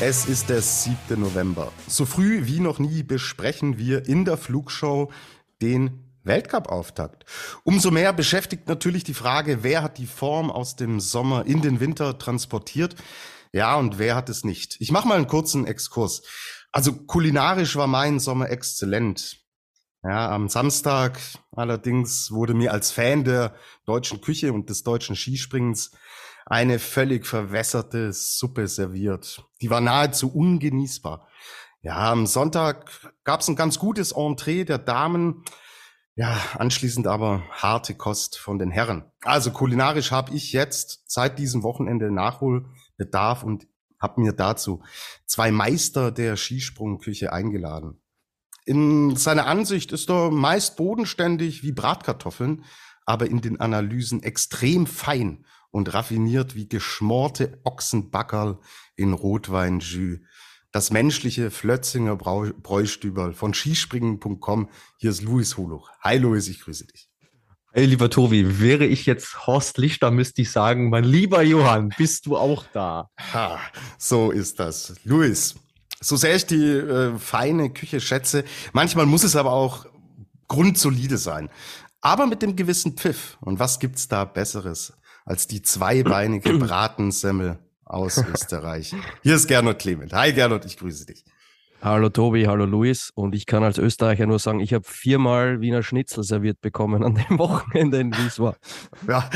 Es ist der 7. November. So früh wie noch nie besprechen wir in der Flugshow den Weltcup-Auftakt. Umso mehr beschäftigt natürlich die Frage, wer hat die Form aus dem Sommer in den Winter transportiert? Ja, und wer hat es nicht? Ich mache mal einen kurzen Exkurs. Also kulinarisch war mein Sommer exzellent. Ja, am Samstag allerdings wurde mir als Fan der deutschen Küche und des deutschen Skispringens eine völlig verwässerte Suppe serviert. Die war nahezu ungenießbar. Ja, am Sonntag gab es ein ganz gutes Entree der Damen. Ja, anschließend aber harte Kost von den Herren. Also kulinarisch habe ich jetzt seit diesem Wochenende Nachholbedarf und habe mir dazu zwei Meister der Skisprungküche eingeladen. In seiner Ansicht ist er meist bodenständig wie Bratkartoffeln, aber in den Analysen extrem fein und raffiniert wie geschmorte Ochsenbackerl in Rotweinjus. Das menschliche Flötzinger Bräustüberl von skispringen.com. Hier ist Luis Holuch. Hi Luis, ich grüße dich. Hey, lieber Tobi, wäre ich jetzt Horst Lichter, müsste ich sagen, mein lieber Johann, bist du auch da? Ha, so ist das. Luis, so sehr ich die äh, feine Küche schätze, manchmal muss es aber auch grundsolide sein. Aber mit dem gewissen Pfiff. Und was gibt's da Besseres als die zweibeinige Bratensemmel aus Österreich. Hier ist Gernot Clement. Hi Gernot, ich grüße dich. Hallo Tobi, hallo Luis. Und ich kann als Österreicher nur sagen, ich habe viermal Wiener Schnitzel serviert bekommen an dem Wochenende in Wieswa. Ja,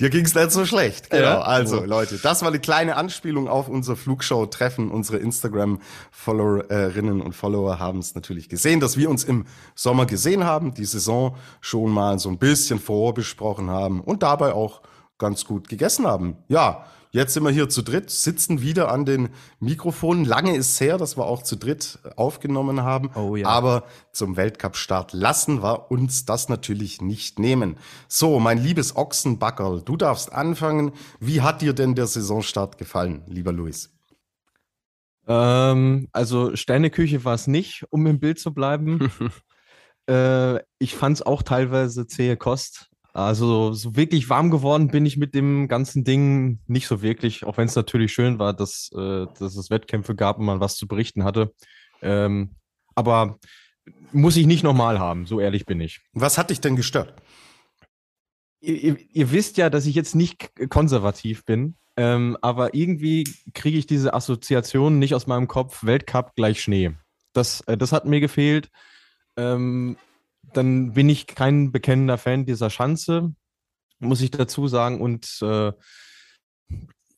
dir ging es nicht so schlecht. Genau. Ja. Also Leute, das war eine kleine Anspielung auf unser Flugshow-Treffen. Unsere Instagram-Followerinnen und Follower haben es natürlich gesehen, dass wir uns im Sommer gesehen haben, die Saison schon mal so ein bisschen vorbesprochen haben und dabei auch ganz gut gegessen haben. Ja, jetzt sind wir hier zu dritt, sitzen wieder an den Mikrofonen. Lange ist es her, dass wir auch zu dritt aufgenommen haben. Oh ja. Aber zum Weltcup-Start lassen wir uns das natürlich nicht nehmen. So, mein liebes Ochsenbackerl, du darfst anfangen. Wie hat dir denn der Saisonstart gefallen, lieber Luis? Ähm, also Sterneküche war es nicht, um im Bild zu bleiben. äh, ich fand es auch teilweise zähe Kost. Also so wirklich warm geworden bin ich mit dem ganzen Ding nicht so wirklich, auch wenn es natürlich schön war, dass, äh, dass es Wettkämpfe gab und man was zu berichten hatte. Ähm, aber muss ich nicht nochmal haben, so ehrlich bin ich. Was hat dich denn gestört? Ihr, ihr, ihr wisst ja, dass ich jetzt nicht konservativ bin, ähm, aber irgendwie kriege ich diese Assoziation nicht aus meinem Kopf, Weltcup gleich Schnee. Das, äh, das hat mir gefehlt. Ähm, dann bin ich kein bekennender Fan dieser Schanze, muss ich dazu sagen. Und äh,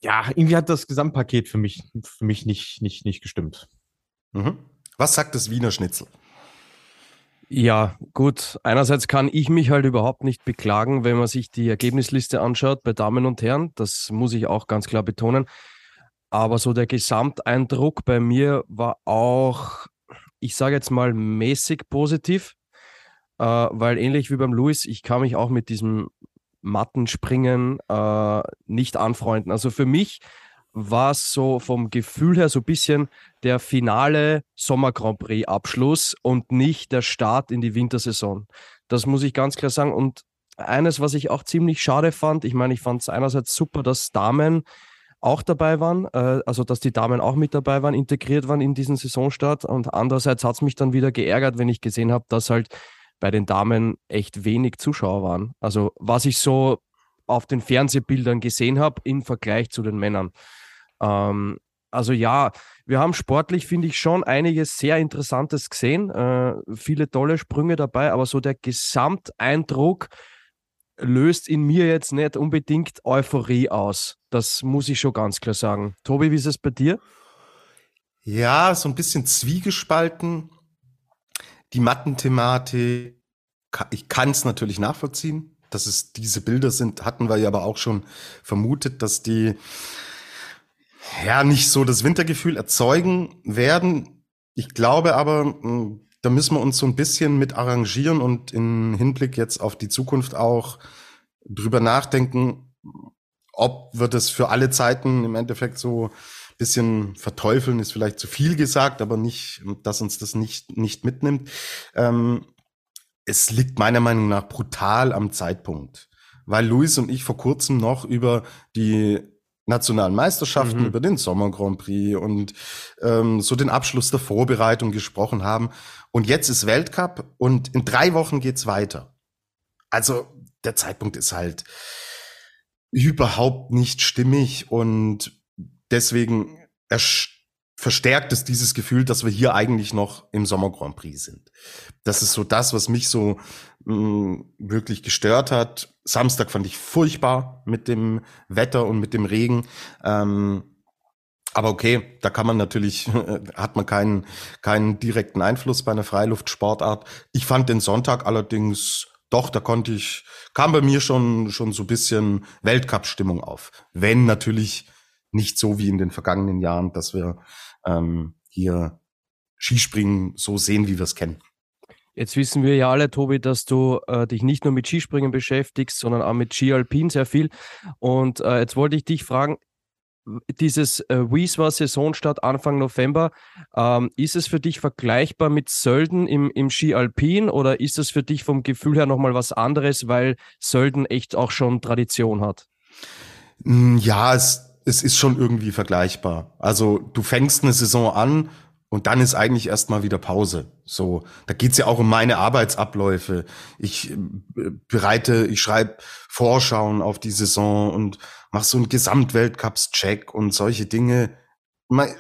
ja, irgendwie hat das Gesamtpaket für mich, für mich nicht, nicht, nicht gestimmt. Mhm. Was sagt das Wiener Schnitzel? Ja, gut. Einerseits kann ich mich halt überhaupt nicht beklagen, wenn man sich die Ergebnisliste anschaut bei Damen und Herren. Das muss ich auch ganz klar betonen. Aber so der Gesamteindruck bei mir war auch, ich sage jetzt mal, mäßig positiv äh, weil ähnlich wie beim Louis, ich kann mich auch mit diesem Mattenspringen äh, nicht anfreunden. Also für mich war es so vom Gefühl her so ein bisschen der finale Sommer Grand Prix Abschluss und nicht der Start in die Wintersaison. Das muss ich ganz klar sagen. Und eines, was ich auch ziemlich schade fand, ich meine, ich fand es einerseits super, dass Damen auch dabei waren, äh, also dass die Damen auch mit dabei waren, integriert waren in diesen Saisonstart. Und andererseits hat es mich dann wieder geärgert, wenn ich gesehen habe, dass halt bei den Damen echt wenig Zuschauer waren. Also was ich so auf den Fernsehbildern gesehen habe im Vergleich zu den Männern. Ähm, also ja, wir haben sportlich, finde ich, schon einiges sehr Interessantes gesehen. Äh, viele tolle Sprünge dabei, aber so der Gesamteindruck löst in mir jetzt nicht unbedingt Euphorie aus. Das muss ich schon ganz klar sagen. Tobi, wie ist es bei dir? Ja, so ein bisschen zwiegespalten die Mattenthematik, ich kann es natürlich nachvollziehen, dass es diese Bilder sind, hatten wir ja aber auch schon vermutet, dass die ja nicht so das Wintergefühl erzeugen werden. Ich glaube aber, hm, da müssen wir uns so ein bisschen mit arrangieren und in Hinblick jetzt auf die Zukunft auch drüber nachdenken, ob wir das für alle Zeiten im Endeffekt so bisschen verteufeln ist vielleicht zu viel gesagt, aber nicht, dass uns das nicht, nicht mitnimmt. Ähm, es liegt meiner Meinung nach brutal am Zeitpunkt, weil Luis und ich vor kurzem noch über die nationalen Meisterschaften, mhm. über den Sommer Grand Prix und ähm, so den Abschluss der Vorbereitung gesprochen haben. Und jetzt ist Weltcup und in drei Wochen geht's weiter. Also der Zeitpunkt ist halt überhaupt nicht stimmig und deswegen verstärkt es dieses Gefühl, dass wir hier eigentlich noch im Sommer Grand Prix sind. Das ist so das, was mich so mh, mm, wirklich gestört hat. Samstag fand ich furchtbar mit dem Wetter und mit dem Regen. Ähm, aber okay, da kann man natürlich, hat man keinen, keinen direkten Einfluss bei einer Freiluftsportart. Ich fand den Sonntag allerdings doch, da konnte ich, kam bei mir schon, schon so bisschen Weltcup-Stimmung auf. Wenn natürlich nicht so wie in den vergangenen Jahren, dass wir ähm, hier Skispringen so sehen, wie wir es kennen. Jetzt wissen wir ja alle, Tobi, dass du äh, dich nicht nur mit Skispringen beschäftigst, sondern auch mit Ski Alpin sehr viel. Und äh, jetzt wollte ich dich fragen, dieses äh, Wieswa Saisonstart Anfang November, ähm, ist es für dich vergleichbar mit Sölden im, im Ski Alpin oder ist es für dich vom Gefühl her nochmal was anderes, weil Sölden echt auch schon Tradition hat? Hm, ja, es es ist schon irgendwie vergleichbar. Also du fängst eine Saison an und dann ist eigentlich erstmal wieder Pause. So, da geht's ja auch um meine Arbeitsabläufe. Ich äh, bereite, ich schreibe Vorschauen auf die Saison und mache so einen Gesamtweltcups-Check und solche Dinge.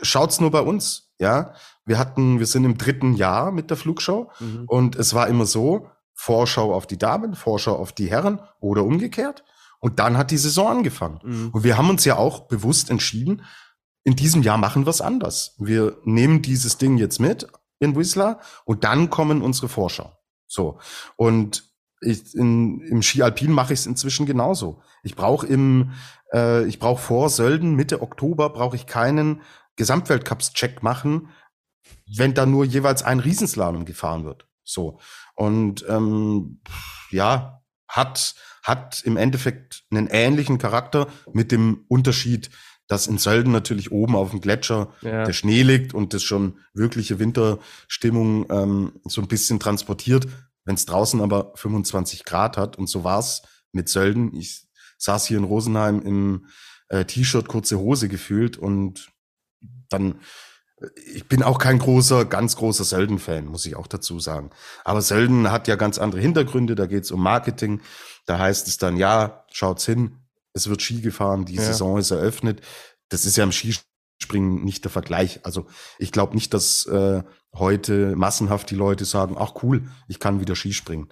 Schaut's nur bei uns, ja. Wir hatten, wir sind im dritten Jahr mit der Flugshow mhm. und es war immer so, Vorschau auf die Damen, Vorschau auf die Herren oder umgekehrt. Und dann hat die Saison angefangen. Mhm. Und wir haben uns ja auch bewusst entschieden, in diesem Jahr machen wir es anders. Wir nehmen dieses Ding jetzt mit in Whistler und dann kommen unsere Vorschau. So. Und ich, in, im Ski Alpin mache ich es inzwischen genauso. Ich brauche im, äh, ich brauche vor Sölden Mitte Oktober brauche ich keinen Gesamtweltcups-Check machen, wenn da nur jeweils ein Riesenslalom gefahren wird. So. Und ähm, ja, hat hat im Endeffekt einen ähnlichen Charakter mit dem Unterschied, dass in Sölden natürlich oben auf dem Gletscher ja. der Schnee liegt und das schon wirkliche Winterstimmung ähm, so ein bisschen transportiert. Wenn es draußen aber 25 Grad hat und so war's mit Sölden. Ich saß hier in Rosenheim im äh, T-Shirt, kurze Hose gefühlt und dann ich bin auch kein großer, ganz großer Sölden-Fan, muss ich auch dazu sagen. Aber Sölden hat ja ganz andere Hintergründe, da geht es um Marketing. Da heißt es dann, ja, schaut's hin, es wird Ski gefahren, die ja. Saison ist eröffnet. Das ist ja im Skispringen nicht der Vergleich. Also ich glaube nicht, dass äh, heute massenhaft die Leute sagen, ach cool, ich kann wieder Skispringen.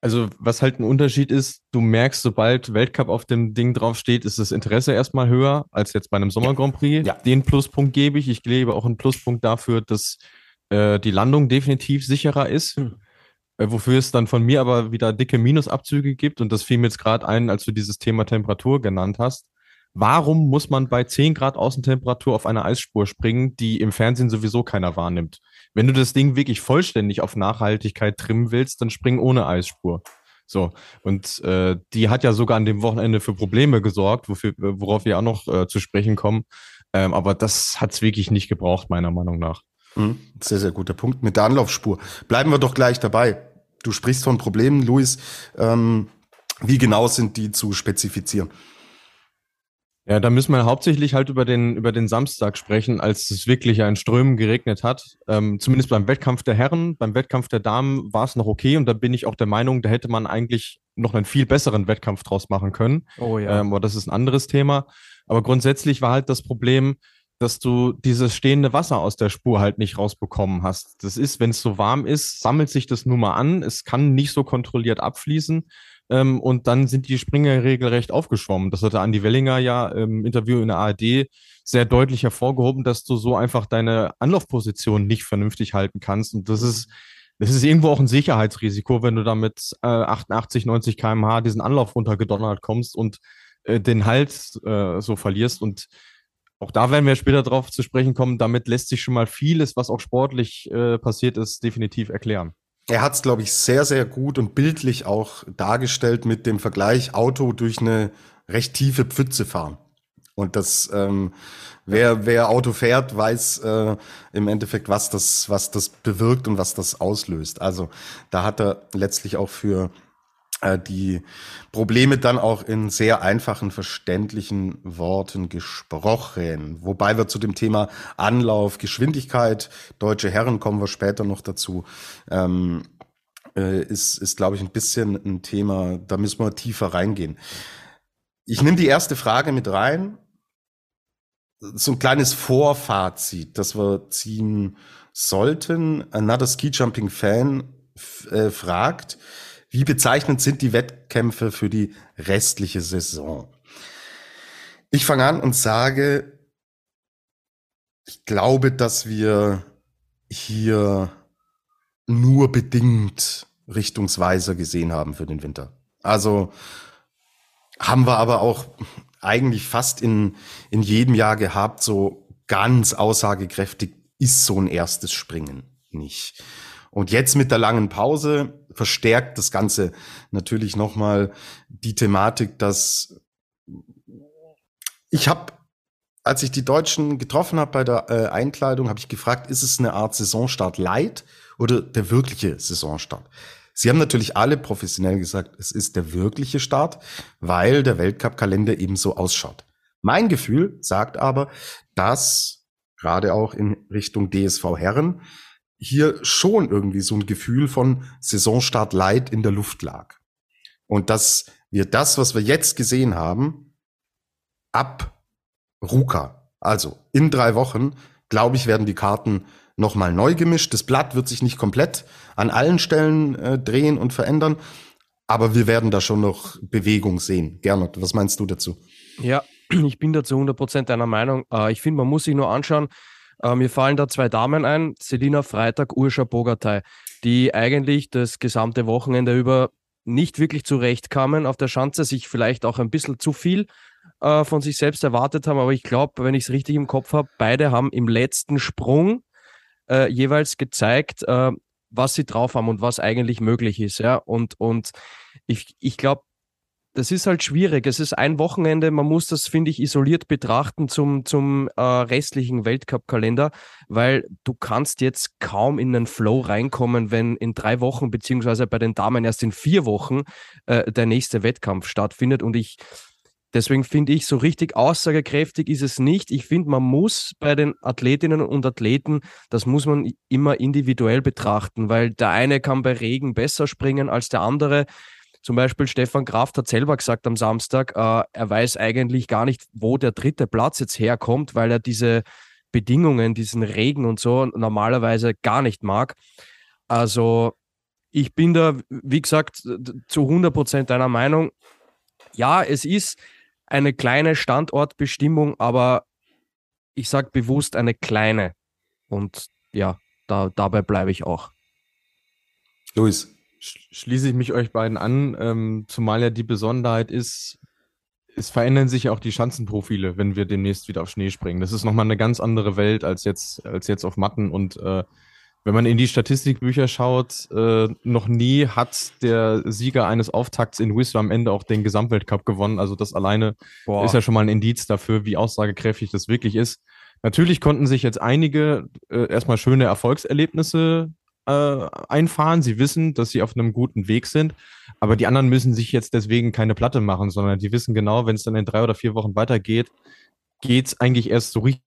Also, was halt ein Unterschied ist, du merkst, sobald Weltcup auf dem Ding draufsteht, ist das Interesse erstmal höher als jetzt bei einem Sommer Grand Prix. Ja. Den Pluspunkt gebe ich. Ich gebe auch einen Pluspunkt dafür, dass äh, die Landung definitiv sicherer ist. Hm. Äh, wofür es dann von mir aber wieder dicke Minusabzüge gibt. Und das fiel mir jetzt gerade ein, als du dieses Thema Temperatur genannt hast. Warum muss man bei 10 Grad Außentemperatur auf eine Eisspur springen, die im Fernsehen sowieso keiner wahrnimmt? Wenn du das Ding wirklich vollständig auf Nachhaltigkeit trimmen willst, dann spring ohne Eisspur. So, und äh, die hat ja sogar an dem Wochenende für Probleme gesorgt, wofür, worauf wir auch noch äh, zu sprechen kommen. Ähm, aber das hat es wirklich nicht gebraucht, meiner Meinung nach. Mhm. Sehr, sehr guter Punkt mit der Anlaufspur. Bleiben wir doch gleich dabei. Du sprichst von Problemen, Luis. Ähm, wie genau sind die zu spezifizieren? Ja, da müssen wir hauptsächlich halt über den, über den Samstag sprechen, als es wirklich ein Strömen geregnet hat. Ähm, zumindest beim Wettkampf der Herren, beim Wettkampf der Damen war es noch okay und da bin ich auch der Meinung, da hätte man eigentlich noch einen viel besseren Wettkampf draus machen können. Oh ja. Ähm, aber das ist ein anderes Thema. Aber grundsätzlich war halt das Problem, dass du dieses stehende Wasser aus der Spur halt nicht rausbekommen hast. Das ist, wenn es so warm ist, sammelt sich das nun mal an. Es kann nicht so kontrolliert abfließen. Ähm, und dann sind die Springer regelrecht aufgeschwommen. Das hatte Andi Wellinger ja im Interview in der ARD sehr deutlich hervorgehoben, dass du so einfach deine Anlaufposition nicht vernünftig halten kannst. Und das ist, das ist irgendwo auch ein Sicherheitsrisiko, wenn du da mit äh, 88, 90 kmh diesen Anlauf runtergedonnert kommst und äh, den Halt äh, so verlierst. Und auch da werden wir später drauf zu sprechen kommen. Damit lässt sich schon mal vieles, was auch sportlich äh, passiert ist, definitiv erklären. Er hat es, glaube ich, sehr, sehr gut und bildlich auch dargestellt mit dem Vergleich Auto durch eine recht tiefe Pfütze fahren. Und das, ähm, wer, wer Auto fährt, weiß äh, im Endeffekt, was das, was das bewirkt und was das auslöst. Also da hat er letztlich auch für die Probleme dann auch in sehr einfachen, verständlichen Worten gesprochen. Wobei wir zu dem Thema Anlauf, Geschwindigkeit, deutsche Herren kommen wir später noch dazu. Ähm, äh, ist, ist glaube ich, ein bisschen ein Thema, da müssen wir tiefer reingehen. Ich nehme die erste Frage mit rein. So ein kleines Vorfazit, das wir ziehen sollten. Another Ski Jumping Fan äh, fragt, wie bezeichnend sind die Wettkämpfe für die restliche Saison? Ich fange an und sage, ich glaube, dass wir hier nur bedingt Richtungsweiser gesehen haben für den Winter. Also haben wir aber auch eigentlich fast in, in jedem Jahr gehabt, so ganz aussagekräftig ist so ein erstes Springen nicht. Und jetzt mit der langen Pause verstärkt das Ganze natürlich nochmal die Thematik, dass ich habe, als ich die Deutschen getroffen habe bei der äh, Einkleidung, habe ich gefragt, ist es eine Art Saisonstart light oder der wirkliche Saisonstart? Sie haben natürlich alle professionell gesagt, es ist der wirkliche Start, weil der Weltcup-Kalender eben so ausschaut. Mein Gefühl sagt aber, dass gerade auch in Richtung DSV Herren hier schon irgendwie so ein Gefühl von Saisonstart Light in der Luft lag. Und dass wir das, was wir jetzt gesehen haben, ab Ruka, also in drei Wochen, glaube ich, werden die Karten nochmal neu gemischt. Das Blatt wird sich nicht komplett an allen Stellen äh, drehen und verändern, aber wir werden da schon noch Bewegung sehen. Gernot, was meinst du dazu? Ja, ich bin dazu 100% deiner Meinung. Äh, ich finde, man muss sich nur anschauen, äh, mir fallen da zwei Damen ein, Selina Freitag, Urscha Bogatay, die eigentlich das gesamte Wochenende über nicht wirklich zurechtkamen auf der Schanze, sich vielleicht auch ein bisschen zu viel äh, von sich selbst erwartet haben. Aber ich glaube, wenn ich es richtig im Kopf habe, beide haben im letzten Sprung äh, jeweils gezeigt, äh, was sie drauf haben und was eigentlich möglich ist. Ja? Und, und ich, ich glaube, das ist halt schwierig. Es ist ein Wochenende, man muss das, finde ich, isoliert betrachten zum, zum äh, restlichen Weltcup-Kalender, weil du kannst jetzt kaum in den Flow reinkommen, wenn in drei Wochen, beziehungsweise bei den Damen erst in vier Wochen äh, der nächste Wettkampf stattfindet. Und ich, deswegen finde ich, so richtig aussagekräftig ist es nicht. Ich finde, man muss bei den Athletinnen und Athleten, das muss man immer individuell betrachten, weil der eine kann bei Regen besser springen als der andere zum Beispiel Stefan Kraft hat selber gesagt am Samstag, äh, er weiß eigentlich gar nicht, wo der dritte Platz jetzt herkommt, weil er diese Bedingungen, diesen Regen und so normalerweise gar nicht mag. Also ich bin da, wie gesagt, zu 100 Prozent deiner Meinung. Ja, es ist eine kleine Standortbestimmung, aber ich sage bewusst eine kleine. Und ja, da, dabei bleibe ich auch. Luis schließe ich mich euch beiden an, ähm, zumal ja die Besonderheit ist, es verändern sich ja auch die Schanzenprofile, wenn wir demnächst wieder auf Schnee springen. Das ist nochmal eine ganz andere Welt als jetzt, als jetzt auf Matten. Und äh, wenn man in die Statistikbücher schaut, äh, noch nie hat der Sieger eines Auftakts in Whistler am Ende auch den Gesamtweltcup gewonnen. Also das alleine Boah. ist ja schon mal ein Indiz dafür, wie aussagekräftig das wirklich ist. Natürlich konnten sich jetzt einige äh, erstmal schöne Erfolgserlebnisse äh, einfahren. Sie wissen, dass sie auf einem guten Weg sind. Aber die anderen müssen sich jetzt deswegen keine Platte machen, sondern die wissen genau, wenn es dann in drei oder vier Wochen weitergeht, geht es eigentlich erst so richtig.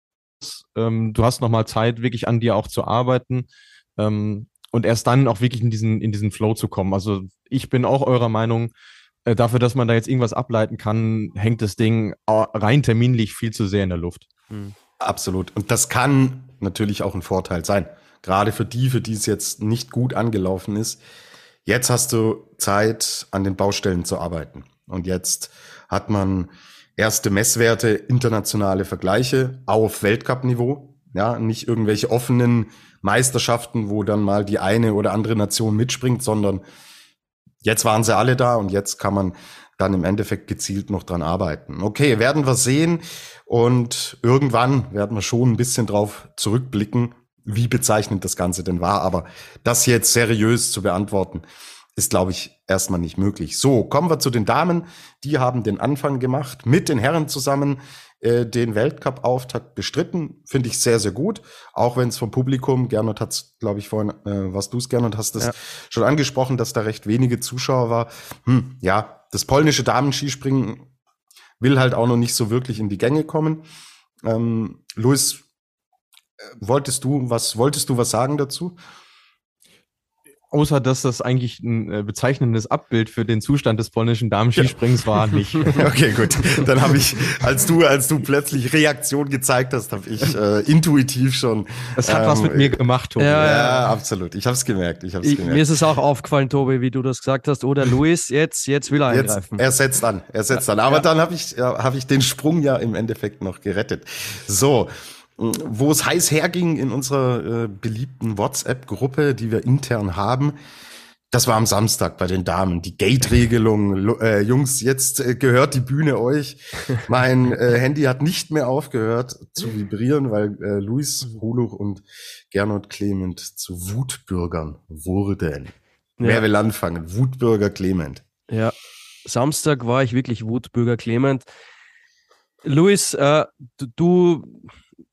Ähm, du hast nochmal Zeit, wirklich an dir auch zu arbeiten. Ähm, und erst dann auch wirklich in diesen, in diesen Flow zu kommen. Also ich bin auch eurer Meinung, äh, dafür, dass man da jetzt irgendwas ableiten kann, hängt das Ding rein terminlich viel zu sehr in der Luft. Mhm. Absolut. Und das kann natürlich auch ein Vorteil sein gerade für die, für die es jetzt nicht gut angelaufen ist, jetzt hast du Zeit, an den Baustellen zu arbeiten. Und jetzt hat man erste Messwerte, internationale Vergleiche auf Weltcup-Niveau. Ja, nicht irgendwelche offenen Meisterschaften, wo dann mal die eine oder andere Nation mitspringt, sondern jetzt waren sie alle da und jetzt kann man dann im Endeffekt gezielt noch dran arbeiten. Okay, werden wir sehen und irgendwann werden wir schon ein bisschen drauf zurückblicken, wie bezeichnend das Ganze denn war. Aber das jetzt seriös zu beantworten, ist, glaube ich, erstmal nicht möglich. So, kommen wir zu den Damen. Die haben den Anfang gemacht, mit den Herren zusammen äh, den Weltcup-Auftakt bestritten. Finde ich sehr, sehr gut. Auch wenn es vom Publikum, Gernot hat glaube ich, vorhin, äh, was du es, Gernot, hast es ja. schon angesprochen, dass da recht wenige Zuschauer war. Hm, ja, das polnische Damenskispringen will halt auch noch nicht so wirklich in die Gänge kommen. Ähm, Luis, wolltest du was, wolltest du was sagen dazu? Außer dass das eigentlich ein äh, bezeichnendes Abbild für den Zustand des polnischen Damenskisprings war, nicht. okay, gut. Dann habe ich, als du, als du plötzlich Reaktion gezeigt hast, habe ich äh, intuitiv schon. Es hat ähm, was mit mir gemacht, Tobi. Ja, ja absolut. Ich habe es gemerkt. Ich hab's ich, gemerkt. Mir ist es auch aufgefallen, Tobi, wie du das gesagt hast. Oder Luis, jetzt, jetzt will er eingreifen. Jetzt, er setzt an, er setzt an. Aber ja. dann habe ich, ja, hab ich den Sprung ja im Endeffekt noch gerettet. So wo es heiß herging in unserer äh, beliebten WhatsApp-Gruppe, die wir intern haben. Das war am Samstag bei den Damen. Die Gate-Regelung. Äh, Jungs, jetzt äh, gehört die Bühne euch. Mein äh, Handy hat nicht mehr aufgehört zu vibrieren, weil äh, Luis Huluch und Gernot Clement zu Wutbürgern wurden. Ja. Wer will anfangen? Wutbürger Clement. Ja, Samstag war ich wirklich Wutbürger Clement. Luis, äh, du,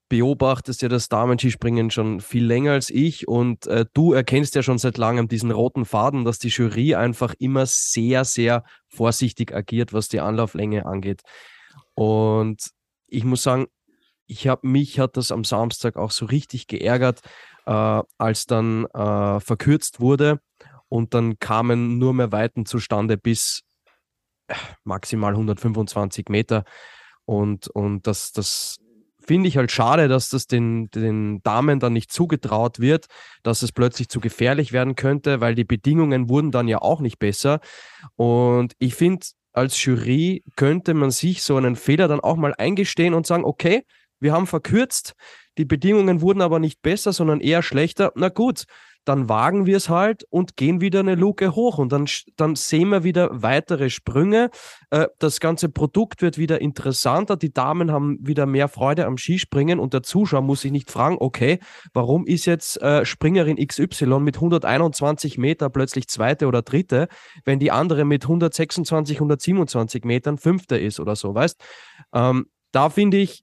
beobachtest ja das Damen-Skispringen schon viel länger als ich und äh, du erkennst ja schon seit langem diesen roten Faden, dass die Jury einfach immer sehr, sehr vorsichtig agiert, was die Anlauflänge angeht. Und ich muss sagen, ich habe mich hat das am Samstag auch so richtig geärgert, äh, als dann äh, verkürzt wurde und dann kamen nur mehr Weiten zustande bis äh, maximal 125 Meter und, und das, das finde ich halt schade, dass das den, den Damen dann nicht zugetraut wird, dass es plötzlich zu gefährlich werden könnte, weil die Bedingungen wurden dann ja auch nicht besser. Und ich finde, als Jury könnte man sich so einen Fehler dann auch mal eingestehen und sagen, okay, wir haben verkürzt, die Bedingungen wurden aber nicht besser, sondern eher schlechter. Na gut, dann wagen wir es halt und gehen wieder eine Luke hoch und dann, dann sehen wir wieder weitere Sprünge. Äh, das ganze Produkt wird wieder interessanter, die Damen haben wieder mehr Freude am Skispringen und der Zuschauer muss sich nicht fragen, okay, warum ist jetzt äh, Springerin XY mit 121 Meter plötzlich zweite oder dritte, wenn die andere mit 126, 127 Metern fünfte ist oder so, weißt? Ähm, da finde ich,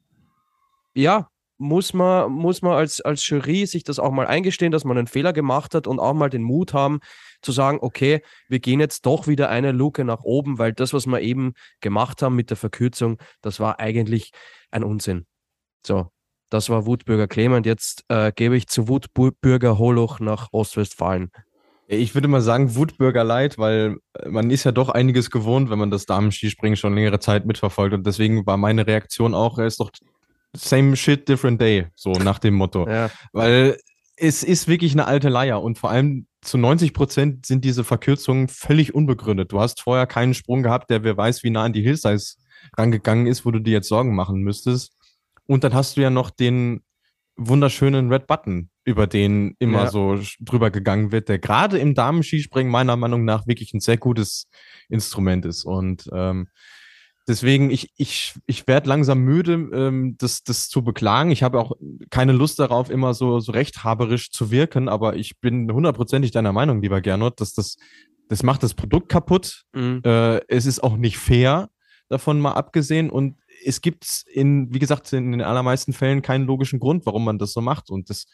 ja, muss man, muss man als, als Jury sich das auch mal eingestehen, dass man einen Fehler gemacht hat und auch mal den Mut haben, zu sagen, okay, wir gehen jetzt doch wieder eine Luke nach oben, weil das, was wir eben gemacht haben mit der Verkürzung, das war eigentlich ein Unsinn. So, das war Wutbürger Clement. Jetzt äh, gebe ich zu Wutbürger Holoch nach Ostwestfalen. Ich würde mal sagen, Wutbürger leid, weil man ist ja doch einiges gewohnt, wenn man das Damen-Skispringen schon längere Zeit mitverfolgt. Und deswegen war meine Reaktion auch, er ist doch same shit, different day, so nach dem Motto. Ja. Weil es ist wirklich eine alte Leier und vor allem zu 90 Prozent sind diese Verkürzungen völlig unbegründet. Du hast vorher keinen Sprung gehabt, der wer weiß, wie nah an die Hillsize rangegangen ist, wo du dir jetzt Sorgen machen müsstest. Und dann hast du ja noch den wunderschönen Red Button, über den immer ja. so drüber gegangen wird, der gerade im Damen-Skispringen meiner Meinung nach wirklich ein sehr gutes Instrument ist. Und ähm, Deswegen, ich, ich, ich werde langsam müde, ähm, das, das zu beklagen. Ich habe auch keine Lust darauf, immer so, so rechthaberisch zu wirken, aber ich bin hundertprozentig deiner Meinung, lieber Gernot, dass das, das macht das Produkt kaputt. Mhm. Äh, es ist auch nicht fair, davon mal abgesehen. Und es gibt in, wie gesagt, in den allermeisten Fällen keinen logischen Grund, warum man das so macht. Und das,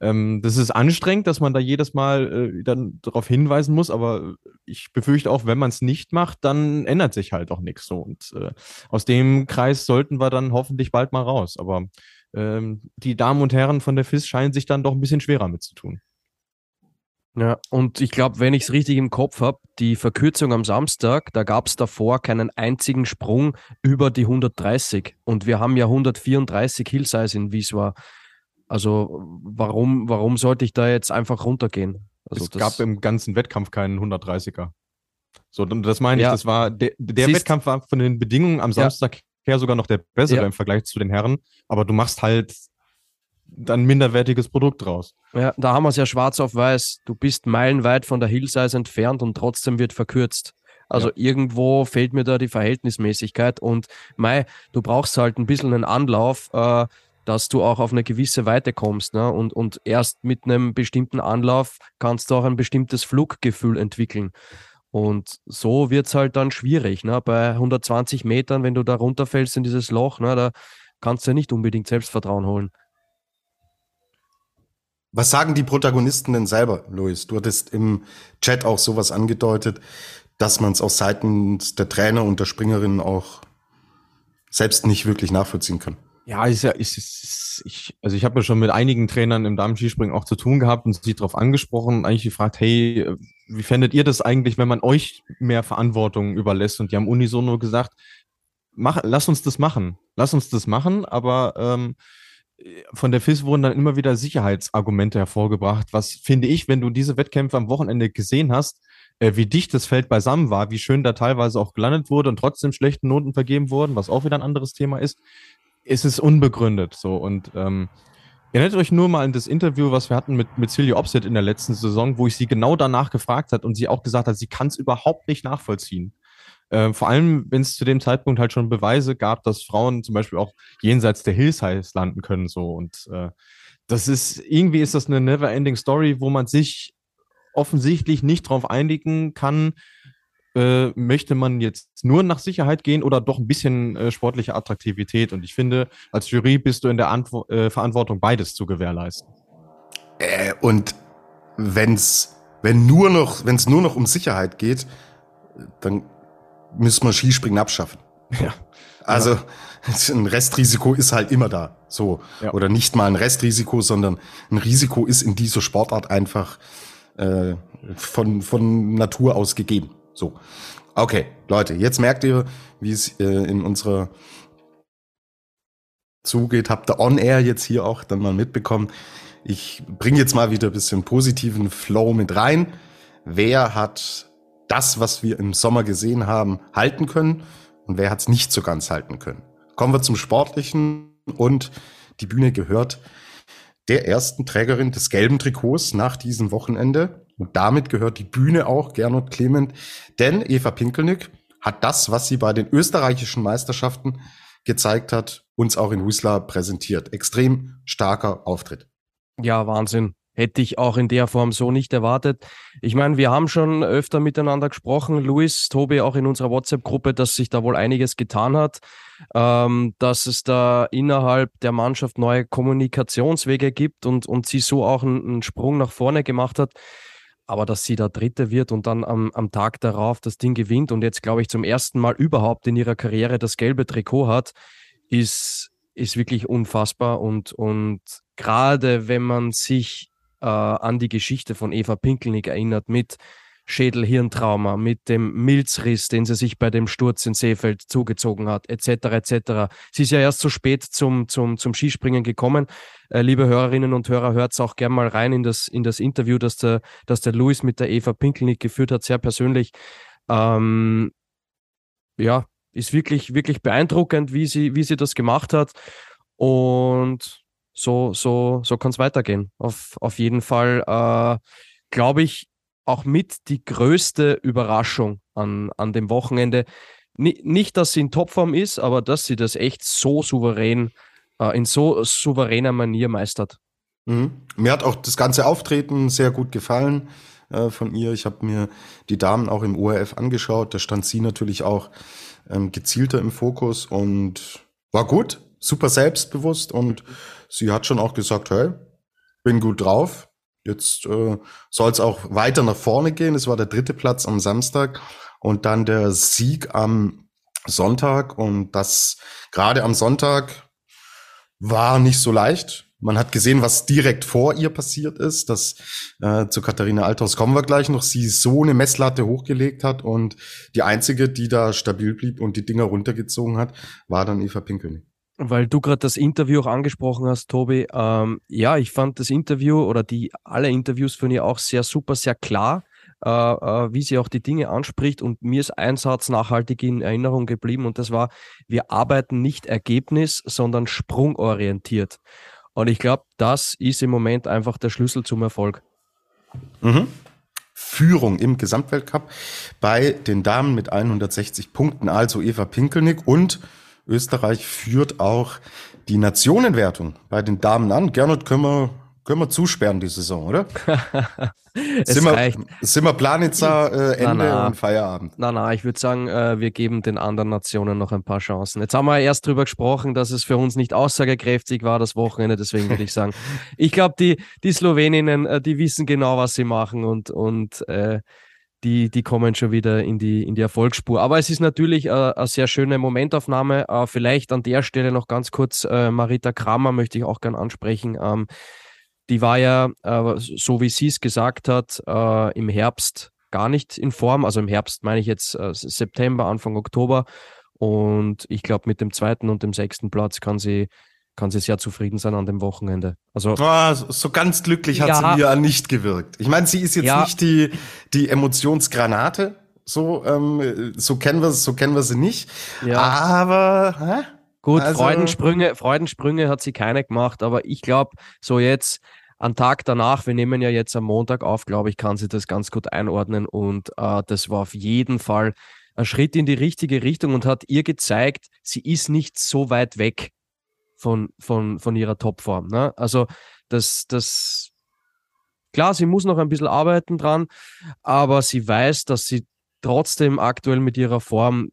ähm, das ist anstrengend, dass man da jedes Mal äh, dann darauf hinweisen muss, aber ich befürchte auch, wenn man es nicht macht, dann ändert sich halt auch nichts so. Und äh, aus dem Kreis sollten wir dann hoffentlich bald mal raus. Aber ähm, die Damen und Herren von der FIS scheinen sich dann doch ein bisschen schwerer mitzutun. Ja, und ich glaube, wenn ich es richtig im Kopf habe, die Verkürzung am Samstag, da gab es davor keinen einzigen Sprung über die 130. Und wir haben ja 134 Hillsize in Wieswa. Also warum, warum sollte ich da jetzt einfach runtergehen? Also es gab im ganzen Wettkampf keinen 130er. So, das meine ich, ja. das war, der, der Wettkampf war von den Bedingungen am Samstag ja. her sogar noch der bessere ja. im Vergleich zu den Herren, aber du machst halt dann minderwertiges Produkt draus. Ja, da haben wir es ja schwarz auf weiß. Du bist meilenweit von der Hillsize entfernt und trotzdem wird verkürzt. Also ja. irgendwo fehlt mir da die Verhältnismäßigkeit und Mai, du brauchst halt ein bisschen einen Anlauf, äh, dass du auch auf eine gewisse Weite kommst. Ne? Und, und erst mit einem bestimmten Anlauf kannst du auch ein bestimmtes Fluggefühl entwickeln. Und so wird es halt dann schwierig. Ne? Bei 120 Metern, wenn du da runterfällst in dieses Loch, ne, da kannst du ja nicht unbedingt Selbstvertrauen holen. Was sagen die Protagonisten denn selber, Luis? Du hattest im Chat auch sowas angedeutet, dass man es aus Seiten der Trainer und der Springerinnen auch selbst nicht wirklich nachvollziehen kann. Ja, ist ja, ist, ist, ich, also ich habe ja schon mit einigen Trainern im Damen-Skispringen auch zu tun gehabt und sie darauf angesprochen und eigentlich gefragt, hey, wie fändet ihr das eigentlich, wenn man euch mehr Verantwortung überlässt? Und die haben unisono gesagt, mach, lass uns das machen, lass uns das machen, aber ähm, von der FIS wurden dann immer wieder Sicherheitsargumente hervorgebracht, was finde ich, wenn du diese Wettkämpfe am Wochenende gesehen hast, äh, wie dicht das Feld beisammen war, wie schön da teilweise auch gelandet wurde und trotzdem schlechte Noten vergeben wurden, was auch wieder ein anderes Thema ist, ist es unbegründet so. Und ähm, erinnert euch nur mal an das Interview, was wir hatten mit, mit Silja Opset in der letzten Saison, wo ich sie genau danach gefragt hat und sie auch gesagt hat, sie kann es überhaupt nicht nachvollziehen. Äh, vor allem, wenn es zu dem Zeitpunkt halt schon Beweise gab, dass Frauen zum Beispiel auch jenseits der Hillsides landen können. So. Und äh, das ist, irgendwie ist das eine never-ending Story, wo man sich offensichtlich nicht darauf einigen kann, äh, möchte man jetzt nur nach Sicherheit gehen oder doch ein bisschen äh, sportliche Attraktivität? Und ich finde, als Jury bist du in der Antwo äh, Verantwortung, beides zu gewährleisten. Äh, und wenn's, wenn nur noch, wenn es nur noch um Sicherheit geht, dann müssen wir Skispringen abschaffen. Ja. Also ein Restrisiko ist halt immer da. So. Ja. Oder nicht mal ein Restrisiko, sondern ein Risiko ist in dieser Sportart einfach äh, von, von Natur aus gegeben. So. Okay, Leute, jetzt merkt ihr, wie es äh, in unserer zugeht. Habt ihr on-air jetzt hier auch dann mal mitbekommen. Ich bringe jetzt mal wieder ein bisschen positiven Flow mit rein. Wer hat das, was wir im Sommer gesehen haben, halten können und wer hat es nicht so ganz halten können? Kommen wir zum Sportlichen und die Bühne gehört der ersten Trägerin des gelben Trikots nach diesem Wochenende. Und damit gehört die Bühne auch Gernot Clement, denn Eva Pinkelnick hat das, was sie bei den österreichischen Meisterschaften gezeigt hat, uns auch in Whistler präsentiert. Extrem starker Auftritt. Ja, Wahnsinn. Hätte ich auch in der Form so nicht erwartet. Ich meine, wir haben schon öfter miteinander gesprochen, Luis, Tobi, auch in unserer WhatsApp-Gruppe, dass sich da wohl einiges getan hat, ähm, dass es da innerhalb der Mannschaft neue Kommunikationswege gibt und, und sie so auch einen, einen Sprung nach vorne gemacht hat. Aber dass sie da Dritte wird und dann am, am Tag darauf das Ding gewinnt und jetzt, glaube ich, zum ersten Mal überhaupt in ihrer Karriere das gelbe Trikot hat, ist, ist wirklich unfassbar. Und, und gerade wenn man sich äh, an die Geschichte von Eva Pinkelnick erinnert mit Schädelhirntrauma, mit dem Milzriss, den sie sich bei dem Sturz in Seefeld zugezogen hat, etc. etc. Sie ist ja erst zu spät zum, zum, zum Skispringen gekommen. Äh, liebe Hörerinnen und Hörer, hört auch gerne mal rein in das, in das Interview, das der, das der Louis mit der Eva Pinkelnick geführt hat, sehr persönlich. Ähm, ja, ist wirklich, wirklich beeindruckend, wie sie, wie sie das gemacht hat. Und so, so, so kann es weitergehen. Auf, auf jeden Fall, äh, glaube ich, auch mit die größte Überraschung an, an dem Wochenende. N nicht, dass sie in Topform ist, aber dass sie das echt so souverän, äh, in so souveräner Manier meistert. Mhm. Mir hat auch das ganze Auftreten sehr gut gefallen äh, von ihr. Ich habe mir die Damen auch im ORF angeschaut. Da stand sie natürlich auch ähm, gezielter im Fokus und war gut, super selbstbewusst und sie hat schon auch gesagt, hey, bin gut drauf, Jetzt äh, soll es auch weiter nach vorne gehen. Es war der dritte Platz am Samstag und dann der Sieg am Sonntag. Und das gerade am Sonntag war nicht so leicht. Man hat gesehen, was direkt vor ihr passiert ist. Dass äh, zu Katharina Althaus kommen wir gleich noch. Sie so eine Messlatte hochgelegt hat und die einzige, die da stabil blieb und die Dinger runtergezogen hat, war dann Eva Pinkelnick. Weil du gerade das Interview auch angesprochen hast, Tobi. Ähm, ja, ich fand das Interview oder die alle Interviews von ihr auch sehr super, sehr klar, äh, äh, wie sie auch die Dinge anspricht. Und mir ist ein Satz nachhaltig in Erinnerung geblieben und das war: Wir arbeiten nicht ergebnis, sondern sprungorientiert. Und ich glaube, das ist im Moment einfach der Schlüssel zum Erfolg. Mhm. Führung im Gesamtweltcup bei den Damen mit 160 Punkten, also Eva Pinkelnick und Österreich führt auch die Nationenwertung bei den Damen an. Gernot, können wir, können wir zusperren die Saison, oder? es sind, reicht. wir, sind wir Planitzer äh, Ende Na, na. und Feierabend? Na, na, ich würde sagen, äh, wir geben den anderen Nationen noch ein paar Chancen. Jetzt haben wir erst drüber gesprochen, dass es für uns nicht aussagekräftig war, das Wochenende. Deswegen würde ich sagen, ich glaube, die, die Sloweninnen, äh, die wissen genau, was sie machen und, und äh, die, die kommen schon wieder in die, in die Erfolgsspur. Aber es ist natürlich äh, eine sehr schöne Momentaufnahme. Äh, vielleicht an der Stelle noch ganz kurz äh, Marita Kramer möchte ich auch gern ansprechen. Ähm, die war ja, äh, so wie sie es gesagt hat, äh, im Herbst gar nicht in Form. Also im Herbst meine ich jetzt äh, September, Anfang Oktober. Und ich glaube, mit dem zweiten und dem sechsten Platz kann sie, kann sie sehr zufrieden sein an dem Wochenende. Also so- so ganz glücklich hat Ja. sie mir nicht gewirkt. Ich meine, sie ist jetzt Ja. nicht die, die Emotionsgranate. So, ähm, so kennen wir so kennen wir sie nicht. Ja. Aber hä? Gut, Also- Freudensprünge, Freudensprünge hat sie keine gemacht, aber ich glaube, so jetzt am Tag danach, wir nehmen ja jetzt am Montag auf, glaube ich, kann sie das ganz gut einordnen und äh, das war auf jeden Fall ein Schritt in die richtige Richtung und hat ihr gezeigt, sie ist nicht so weit weg von, von, von ihrer Topform. Ne? Also das, das, klar, sie muss noch ein bisschen arbeiten dran, aber sie weiß, dass sie trotzdem aktuell mit ihrer Form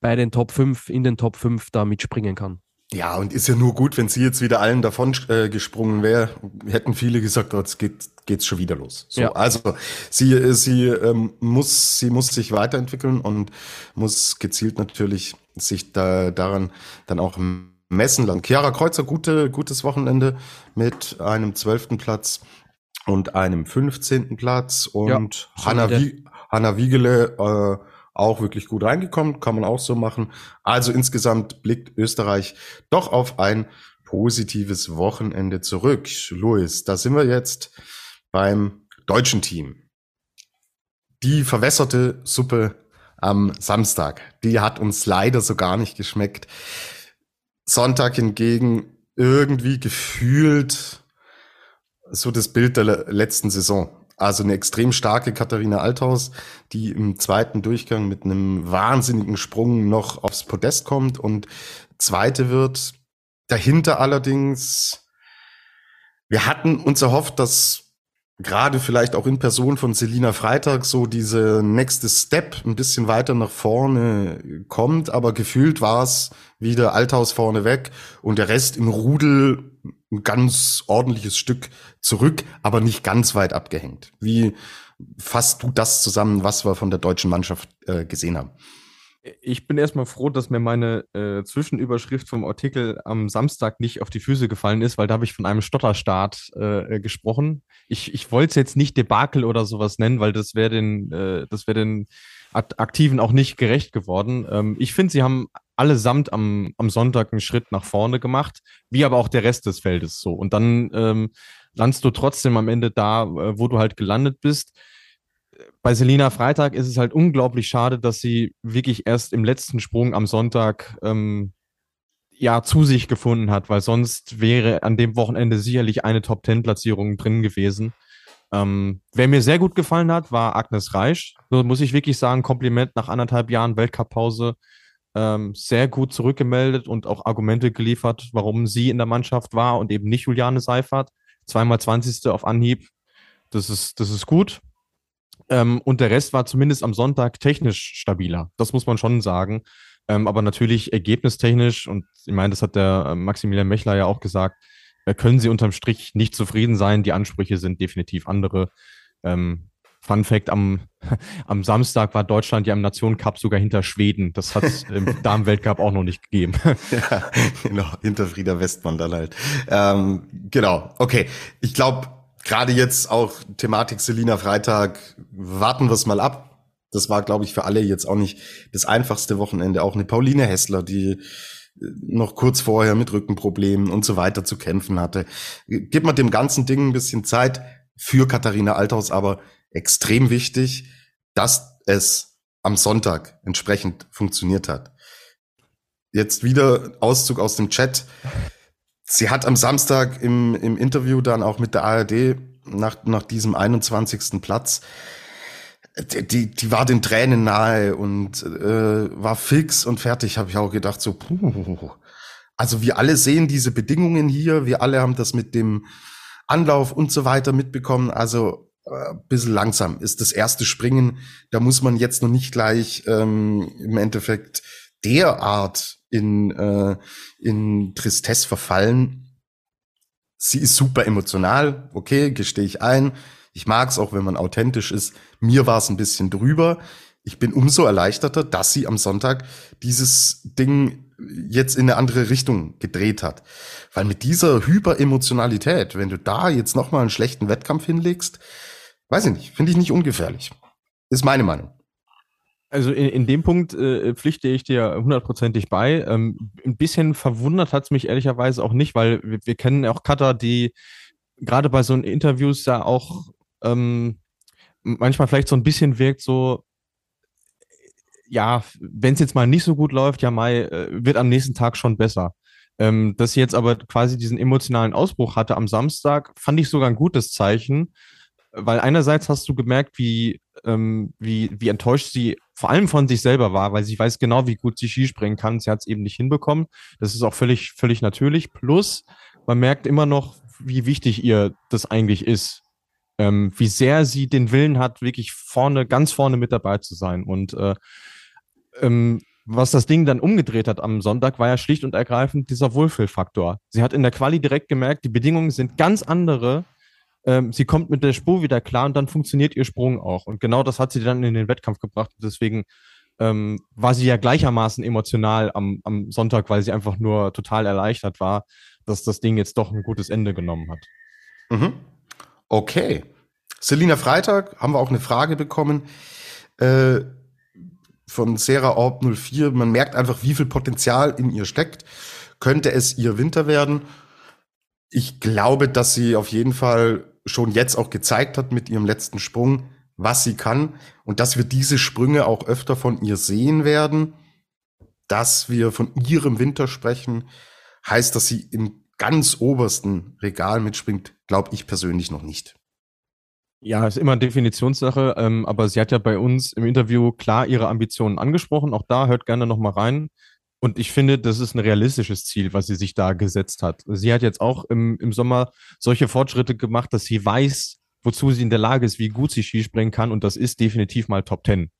bei den Top 5, in den Top 5 da mitspringen kann. Ja, und ist ja nur gut, wenn sie jetzt wieder allen davon äh, gesprungen wäre, hätten viele gesagt, oh, jetzt geht, geht's schon wieder los. So, Ja. also sie, äh, sie ähm, muss, sie muss sich weiterentwickeln und muss gezielt natürlich sich da daran dann auch messen lassen. Chiara Kreuzer, gute, gutes Wochenende mit einem zwölften Platz und einem 15. Platz und Ja, Hanna. Wie, Hanna Wiegele äh, auch wirklich gut reingekommen, kann man auch so machen. Also insgesamt blickt Österreich doch auf ein positives Wochenende zurück. Luis, da sind wir jetzt beim deutschen Team. Die verwässerte Suppe am Samstag, die hat uns leider so gar nicht geschmeckt. Sonntag hingegen irgendwie gefühlt so das Bild der le- letzten Saison. Also eine extrem starke Katharina Althaus, die im zweiten Durchgang mit einem wahnsinnigen Sprung noch aufs Podest kommt und zweite wird. Dahinter allerdings, wir hatten uns erhofft, dass gerade vielleicht auch in Person von Selina Freitag so diese nächste Step ein bisschen weiter nach vorne kommt, aber gefühlt war es wieder Althaus vorne weg und der Rest im Rudel ein ganz ordentliches Stück zurück, aber nicht ganz weit abgehängt. Wie fasst du das zusammen, was wir von der deutschen Mannschaft äh, gesehen haben? Ich bin erstmal froh, dass mir meine äh, Zwischenüberschrift vom Artikel am Samstag nicht auf die Füße gefallen ist, weil da habe ich von einem Stotterstart äh, äh, gesprochen. Ich, ich wollte es jetzt nicht Debakel oder sowas nennen, weil das wäre den, äh, das wäre den Akt- Aktiven auch nicht gerecht geworden. Ähm, ich finde, sie haben allesamt am, am Sonntag einen Schritt nach vorne gemacht, wie aber auch der Rest des Feldes so. Und dann ähm, landest du trotzdem am Ende da, äh, wo du halt gelandet bist bei Selina Freitag ist es halt unglaublich schade, dass sie wirklich erst im letzten Sprung am Sonntag ähm, ja zu sich gefunden hat, weil sonst wäre an dem Wochenende sicherlich eine Top Ten Platzierung drin gewesen. Ähm, wer mir sehr gut gefallen hat, war Agnes Reisch. So muss ich wirklich sagen, Kompliment nach anderthalb Jahren Weltcup-Pause. Ähm, sehr gut zurückgemeldet und auch Argumente geliefert, warum sie in der Mannschaft war und eben nicht Juliane Seifert. Zweimal 20. auf Anhieb. Das ist, das ist gut. Ähm, und der Rest war zumindest am Sonntag technisch stabiler. Das muss man schon sagen. Ähm, aber natürlich ergebnistechnisch, und ich meine, das hat der äh, Maximilian Mechler ja auch gesagt, äh, können sie unterm Strich nicht zufrieden sein. Die Ansprüche sind definitiv andere. Ähm, Fun Fact, am, am Samstag war Deutschland ja im Nationen-Cup sogar hinter Schweden. Das hat es im Damen-Weltcup auch noch nicht gegeben. Ja, genau, hinter Frieda Westmann dann halt. Ähm, genau, okay. Ich glaube, gerade jetzt auch Thematik Selina Freitag, warten wir es mal ab. Das war, glaube ich, für alle jetzt auch nicht das einfachste Wochenende. Auch eine Pauline Hessler, die äh, noch kurz vorher mit Rückenproblemen und so weiter zu kämpfen hatte. Gib mal dem ganzen Ding ein bisschen Zeit für Katharina Althaus, aber extrem wichtig, dass es am Sonntag entsprechend funktioniert hat. Jetzt wieder Auszug aus dem Chat. Sie hat am Samstag im, im Interview dann auch mit der ARD nach, nach diesem 21. Platz die, die war den Tränen nahe und äh, war fix und fertig, habe ich auch gedacht, so, puh. Also wir alle sehen diese Bedingungen hier, wir alle haben das mit dem Anlauf und so weiter mitbekommen. Also äh, bisschen langsam ist das erste Springen. Da muss man jetzt noch nicht gleich ähm, im Endeffekt derart in, äh, in Tristesse verfallen. Sie ist super emotional, okay, gestehe ich ein. Ich mag es auch, wenn man authentisch ist. Mir war es ein bisschen drüber. Ich bin umso erleichterter, dass sie am Sonntag dieses Ding jetzt in eine andere Richtung gedreht hat. Weil mit dieser Hyperemotionalität, wenn du da jetzt nochmal einen schlechten Wettkampf hinlegst, weiß ich nicht, finde ich nicht ungefährlich. Ist meine Meinung. Also in, in dem Punkt äh, pflichte ich dir hundertprozentig bei. Ähm, ein bisschen verwundert hat es mich ehrlicherweise auch nicht, weil wir, wir kennen auch Cutter, die gerade bei so Interviews ja auch ähm, manchmal vielleicht so ein bisschen wirkt, so, ja, wenn es jetzt mal nicht so gut läuft, ja, Mai äh, wird am nächsten Tag schon besser. Ähm, dass sie jetzt aber quasi diesen emotionalen Ausbruch hatte am Samstag, fand ich sogar ein gutes Zeichen, weil einerseits hast du gemerkt, wie, ähm, wie, wie enttäuscht sie vor allem von sich selber war, weil sie weiß genau, wie gut sie Skispringen kann. Sie hat es eben nicht hinbekommen. Das ist auch völlig, völlig natürlich. Plus, man merkt immer noch, wie wichtig ihr das eigentlich ist. Ähm, wie sehr sie den Willen hat, wirklich vorne, ganz vorne mit dabei zu sein. Und äh, ähm, was das Ding dann umgedreht hat am Sonntag, war ja schlicht und ergreifend dieser Wohlfühlfaktor. Sie hat in der Quali direkt gemerkt, die Bedingungen sind ganz andere. Ähm, sie kommt mit der Spur wieder klar und dann funktioniert ihr Sprung auch. Und genau das hat sie dann in den Wettkampf gebracht. Deswegen ähm, war sie ja gleichermaßen emotional am, am Sonntag, weil sie einfach nur total erleichtert war, dass das Ding jetzt doch ein gutes Ende genommen hat. Mhm. Okay. Selina Freitag haben wir auch eine Frage bekommen. Äh, von Sarah Orb 04. Man merkt einfach, wie viel Potenzial in ihr steckt. Könnte es ihr Winter werden? Ich glaube, dass sie auf jeden Fall schon jetzt auch gezeigt hat mit ihrem letzten Sprung, was sie kann und dass wir diese Sprünge auch öfter von ihr sehen werden. Dass wir von ihrem Winter sprechen, heißt, dass sie im ganz obersten Regal mitspringt, glaube ich persönlich noch nicht. Ja, ist immer eine Definitionssache, ähm, aber sie hat ja bei uns im Interview klar ihre Ambitionen angesprochen. Auch da hört gerne nochmal rein. Und ich finde, das ist ein realistisches Ziel, was sie sich da gesetzt hat. Sie hat jetzt auch im, im Sommer solche Fortschritte gemacht, dass sie weiß, wozu sie in der Lage ist, wie gut sie Skispringen kann. Und das ist definitiv mal Top Ten.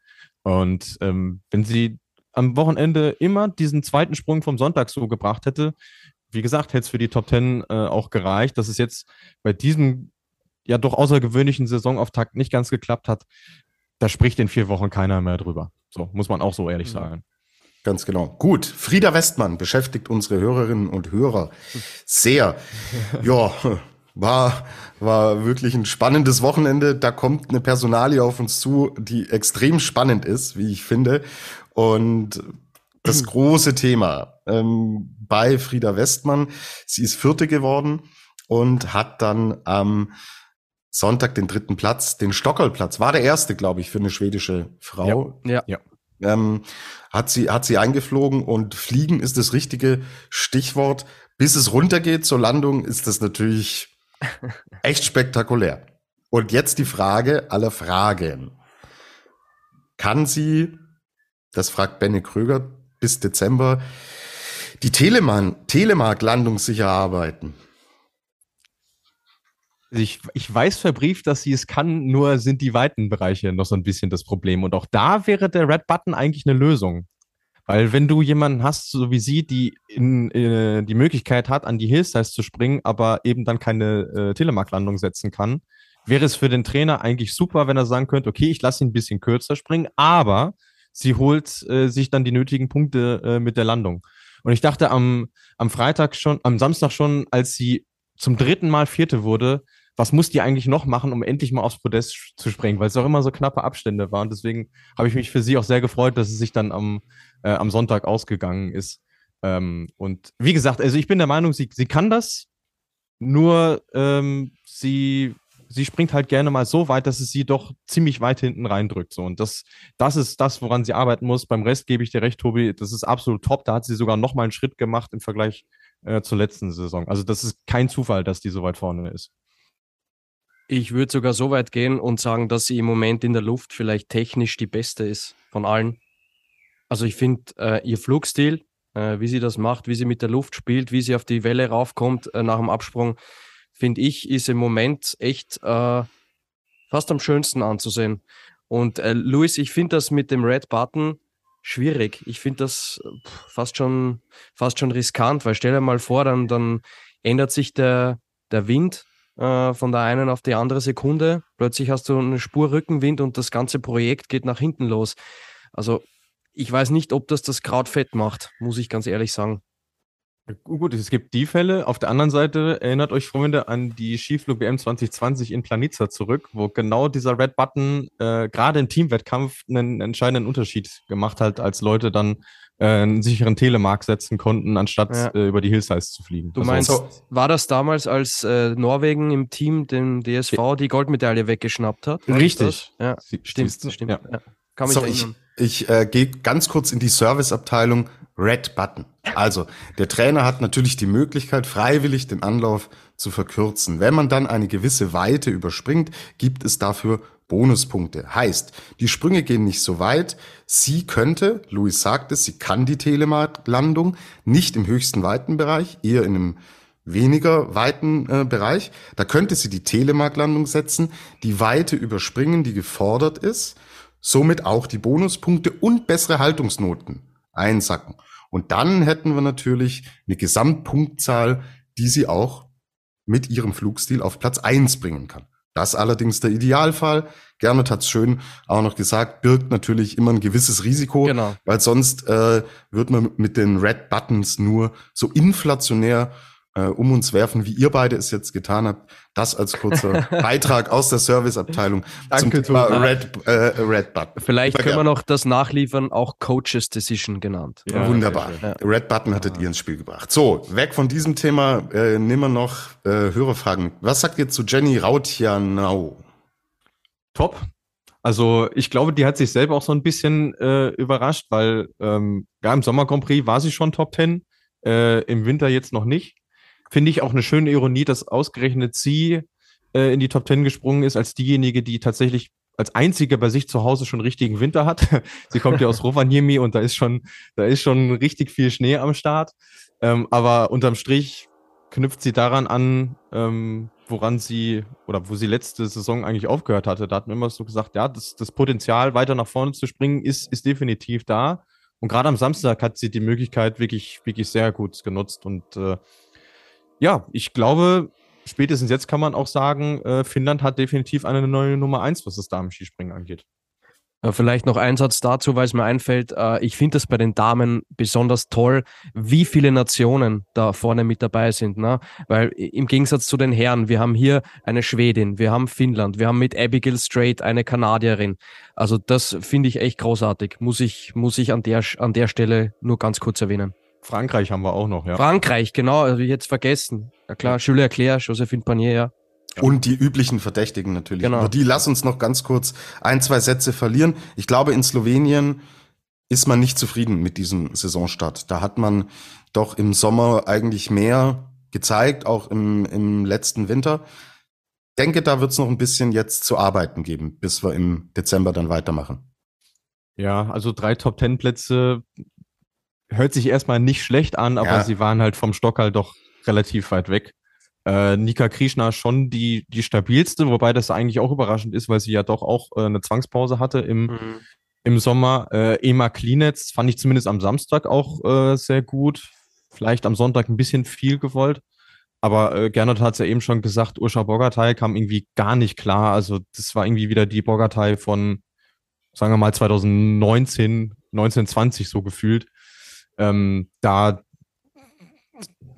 Und ähm, wenn sie am Wochenende immer diesen zweiten Sprung vom Sonntag so gebracht hätte, wie gesagt, hätte es für die Top Ten äh, auch gereicht. Dass es jetzt bei diesem ja doch außergewöhnlichen Saisonauftakt nicht ganz geklappt hat, da spricht in vier Wochen keiner mehr drüber. So, muss man auch so ehrlich mhm. sagen. Ganz genau. Gut, Frieda Westmann beschäftigt unsere Hörerinnen und Hörer sehr. ja, war, war wirklich ein spannendes Wochenende. Da kommt eine Personalie auf uns zu, die extrem spannend ist, wie ich finde. Und das große Thema ähm, bei Frieda Westmann, sie ist Vierte geworden und hat dann am Sonntag den dritten Platz, den Stockerlplatz, war der erste, glaube ich, für eine schwedische Frau. Ja, ja. Ähm, hat sie, hat sie eingeflogen und fliegen ist das richtige Stichwort. Bis es runtergeht zur Landung, ist das natürlich echt spektakulär. Und jetzt die Frage aller Fragen. Kann sie, das fragt Benne Kröger, bis Dezember die Telemark-Landung sicher arbeiten? Ich, ich weiß verbrieft, dass sie es kann, nur sind die weiten Bereiche noch so ein bisschen das Problem. Und auch da wäre der Red Button eigentlich eine Lösung. Weil wenn du jemanden hast, so wie sie, die in, äh, die Möglichkeit hat, an die Hillsize zu springen, aber eben dann keine äh, Telemark-Landung setzen kann, wäre es für den Trainer eigentlich super, wenn er sagen könnte, okay, ich lasse ihn ein bisschen kürzer springen, aber sie holt äh, sich dann die nötigen Punkte äh, mit der Landung. Und ich dachte am, am Freitag schon, am Samstag schon, als sie zum dritten Mal Vierte wurde, was muss die eigentlich noch machen, um endlich mal aufs Podest zu springen, weil es auch immer so knappe Abstände waren. Deswegen habe ich mich für sie auch sehr gefreut, dass es sich dann am, äh, am Sonntag ausgegangen ist. Ähm, und wie gesagt, also ich bin der Meinung, sie, sie kann das, nur ähm, sie, sie springt halt gerne mal so weit, dass es sie doch ziemlich weit hinten reindrückt. So. Und das, das ist das, woran sie arbeiten muss. Beim Rest gebe ich dir recht, Tobi, das ist absolut top. Da hat sie sogar noch mal einen Schritt gemacht im Vergleich äh, zur letzten Saison. Also das ist kein Zufall, dass die so weit vorne ist. Ich würde sogar so weit gehen und sagen, dass sie im Moment in der Luft vielleicht technisch die beste ist von allen. Also ich finde äh, ihr Flugstil, äh, wie sie das macht, wie sie mit der Luft spielt, wie sie auf die Welle raufkommt äh, nach dem Absprung, finde ich, ist im Moment echt äh, fast am schönsten anzusehen. Und äh, Luis, ich finde das mit dem Red Button schwierig. Ich finde das fast schon, fast schon riskant, weil stell dir mal vor, dann, dann ändert sich der, der Wind äh, von der einen auf die andere Sekunde. Plötzlich hast du eine Spur Rückenwind und das ganze Projekt geht nach hinten los. Also ich weiß nicht, ob das das Kraut fett macht, muss ich ganz ehrlich sagen. Gut, es gibt die Fälle. Auf der anderen Seite erinnert euch, Freunde, an die Skiflug WM 2020 in Planica zurück, wo genau dieser Red Button äh, gerade im Teamwettkampf einen entscheidenden Unterschied gemacht hat, als Leute dann einen sicheren Telemark setzen konnten, anstatt ja. äh, über die Hillsides zu fliegen. Du also meinst, war das damals, als äh, Norwegen im Team dem DSV die Goldmedaille weggeschnappt hat? Richtig. Ja, stimmt, stimmt. Ja. Ja. Kann mich so, ich, ich äh, gehe ganz kurz in die Serviceabteilung Red Button. Also, der Trainer hat natürlich die Möglichkeit, freiwillig den Anlauf zu verkürzen. Wenn man dann eine gewisse Weite überspringt, gibt es dafür Bonuspunkte. Heißt, die Sprünge gehen nicht so weit. Sie könnte, sagt es, sie kann die Telemark-Landung nicht im höchsten Weitenbereich, eher in einem weniger weiten äh, Bereich. Da könnte sie die Telemark-Landung setzen, die Weite überspringen, die gefordert ist somit auch die Bonuspunkte und bessere Haltungsnoten einsacken. Und dann hätten wir natürlich eine Gesamtpunktzahl, die sie auch mit ihrem Flugstil auf Platz eins bringen kann. Das allerdings der Idealfall. Gernot hat es schön auch noch gesagt, birgt natürlich immer ein gewisses Risiko, genau. weil sonst äh, wird man mit den Red Buttons nur so inflationär äh, um uns werfen, wie ihr beide es jetzt getan habt. Das als kurzer Beitrag aus der Serviceabteilung zum Thema Red, äh, Red Button. Vielleicht können wir noch das nachliefern, auch Coaches Decision genannt. Ja, Wunderbar. Ja. Red Button hattet ja. ihr ins Spiel gebracht. So, weg von diesem Thema, äh, nehmen wir noch äh, Hörerfragen. Was sagt ihr zu Jenny Rautjanau? Top. Also ich glaube, die hat sich selber auch so ein bisschen äh, überrascht, weil ähm, ja, im Sommer Grand Prix war sie schon Top 10, äh, im Winter jetzt noch nicht finde ich auch eine schöne Ironie, dass ausgerechnet sie äh, in die Top Ten gesprungen ist, als diejenige, die tatsächlich als einzige bei sich zu Hause schon richtigen Winter hat. sie kommt ja aus Rovaniemi und da ist schon, da ist schon richtig viel Schnee am Start. Ähm, aber unterm Strich knüpft sie daran an, ähm, woran sie oder wo sie letzte Saison eigentlich aufgehört hatte. Da hatten wir immer so gesagt, ja, das, das Potenzial weiter nach vorne zu springen ist, ist definitiv da. Und gerade am Samstag hat sie die Möglichkeit wirklich, wirklich sehr gut genutzt und äh, ja, ich glaube, spätestens jetzt kann man auch sagen, äh, Finnland hat definitiv eine neue Nummer eins, was das Damen-Skispringen angeht. Vielleicht noch ein Satz dazu, weil es mir einfällt. Äh, ich finde es bei den Damen besonders toll, wie viele Nationen da vorne mit dabei sind. Ne? Weil im Gegensatz zu den Herren, wir haben hier eine Schwedin, wir haben Finnland, wir haben mit Abigail Strait eine Kanadierin. Also das finde ich echt großartig. Muss ich, muss ich an der, an der Stelle nur ganz kurz erwähnen. Frankreich haben wir auch noch, ja. Frankreich, genau, habe ich jetzt vergessen. Ja klar, Jules Leclerc, Josephine Panier, ja. Und die üblichen Verdächtigen natürlich. Genau. Aber die lass uns noch ganz kurz ein, zwei Sätze verlieren. Ich glaube, in Slowenien ist man nicht zufrieden mit diesem Saisonstart. Da hat man doch im Sommer eigentlich mehr gezeigt, auch im, im letzten Winter. Denke, da wird es noch ein bisschen jetzt zu arbeiten geben, bis wir im Dezember dann weitermachen. Ja, also drei Top-Ten-Plätze hört sich erstmal nicht schlecht an, aber ja. sie waren halt vom Stock halt doch relativ weit weg. Äh, Nika Krishna schon die, die stabilste, wobei das eigentlich auch überraschend ist, weil sie ja doch auch äh, eine Zwangspause hatte im, mhm. im Sommer. Äh, Ema Klinetz fand ich zumindest am Samstag auch äh, sehr gut. Vielleicht am Sonntag ein bisschen viel gewollt. Aber äh, Gernot hat es ja eben schon gesagt, Urscha Bogatay kam irgendwie gar nicht klar. Also das war irgendwie wieder die Bogatay von, sagen wir mal, 2019, 1920 so gefühlt. Ähm, da,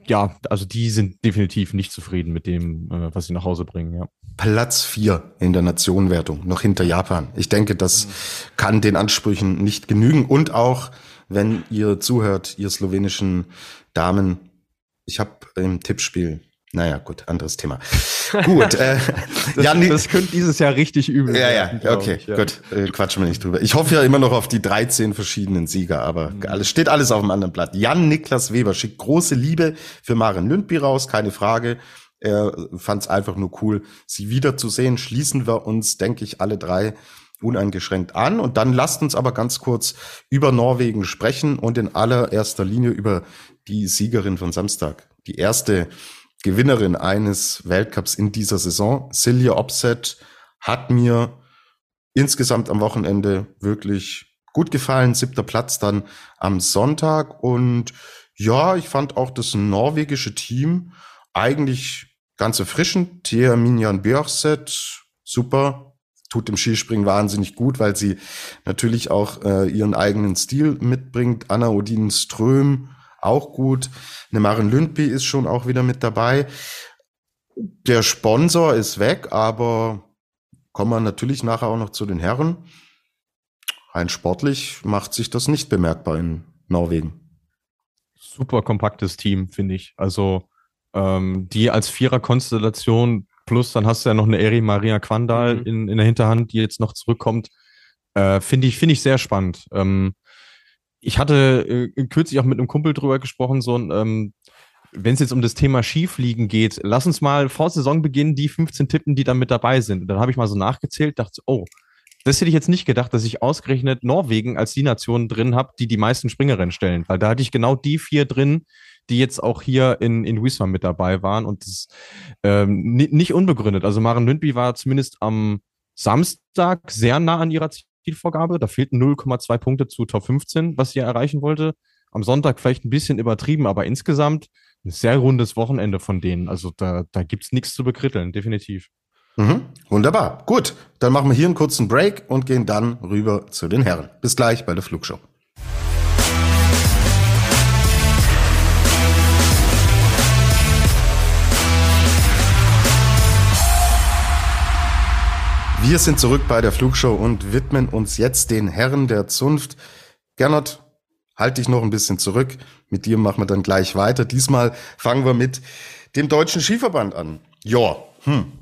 ja, also die sind definitiv nicht zufrieden mit dem, äh, was sie nach Hause bringen, ja. Platz vier in der Nationenwertung, noch hinter Japan. Ich denke, das mhm. kann den Ansprüchen nicht genügen. Und auch, wenn ihr zuhört, ihr slowenischen Damen, ich habe im Tippspiel naja, gut, anderes Thema. gut. Äh, das, Jan, das könnte dieses Jahr richtig übel Ja, ja, okay, ich, ja. gut. Äh, quatschen wir nicht drüber. Ich hoffe ja immer noch auf die 13 verschiedenen Sieger, aber mhm. alles steht alles auf dem anderen Blatt. Jan Niklas Weber schickt große Liebe für Maren Lündby raus, keine Frage. Er fand es einfach nur cool, sie wiederzusehen. Schließen wir uns, denke ich, alle drei uneingeschränkt an. Und dann lasst uns aber ganz kurz über Norwegen sprechen und in allererster Linie über die Siegerin von Samstag. Die erste Gewinnerin eines Weltcups in dieser Saison, Silja Opset, hat mir insgesamt am Wochenende wirklich gut gefallen. Siebter Platz dann am Sonntag. Und ja, ich fand auch das norwegische Team eigentlich ganz erfrischend. Thea Minjan Björset, super. Tut dem Skispringen wahnsinnig gut, weil sie natürlich auch äh, ihren eigenen Stil mitbringt. Anna Odin Ström, auch gut. Eine Maren Lündby ist schon auch wieder mit dabei. Der Sponsor ist weg, aber kommen wir natürlich nachher auch noch zu den Herren. Rein sportlich macht sich das nicht bemerkbar in Norwegen. Super kompaktes Team, finde ich. Also ähm, die als Vierer-Konstellation plus dann hast du ja noch eine Eri Maria Quandal mhm. in, in der Hinterhand, die jetzt noch zurückkommt. Äh, finde ich, finde ich sehr spannend. Ähm, ich hatte äh, kürzlich auch mit einem Kumpel drüber gesprochen, so ein, ähm, wenn es jetzt um das Thema Skifliegen geht, lass uns mal vor Saisonbeginn die 15 tippen, die da mit dabei sind. Und dann habe ich mal so nachgezählt, dachte, oh, das hätte ich jetzt nicht gedacht, dass ich ausgerechnet Norwegen als die Nation drin habe, die die meisten Springerinnen stellen, weil da hatte ich genau die vier drin, die jetzt auch hier in, in Wiesbaden mit dabei waren und das ähm, nicht unbegründet. Also Maren Lündby war zumindest am Samstag sehr nah an ihrer Zielvorgabe. Da fehlten 0,2 Punkte zu Top 15, was sie erreichen wollte. Am Sonntag vielleicht ein bisschen übertrieben, aber insgesamt ein sehr rundes Wochenende von denen. Also da, da gibt es nichts zu bekritteln, definitiv. Mhm, wunderbar. Gut, dann machen wir hier einen kurzen Break und gehen dann rüber zu den Herren. Bis gleich bei der Flugshow. Wir sind zurück bei der Flugshow und widmen uns jetzt den Herren der Zunft. Gernot, halt dich noch ein bisschen zurück. Mit dir machen wir dann gleich weiter. Diesmal fangen wir mit dem Deutschen Skiverband an. Ja, hm.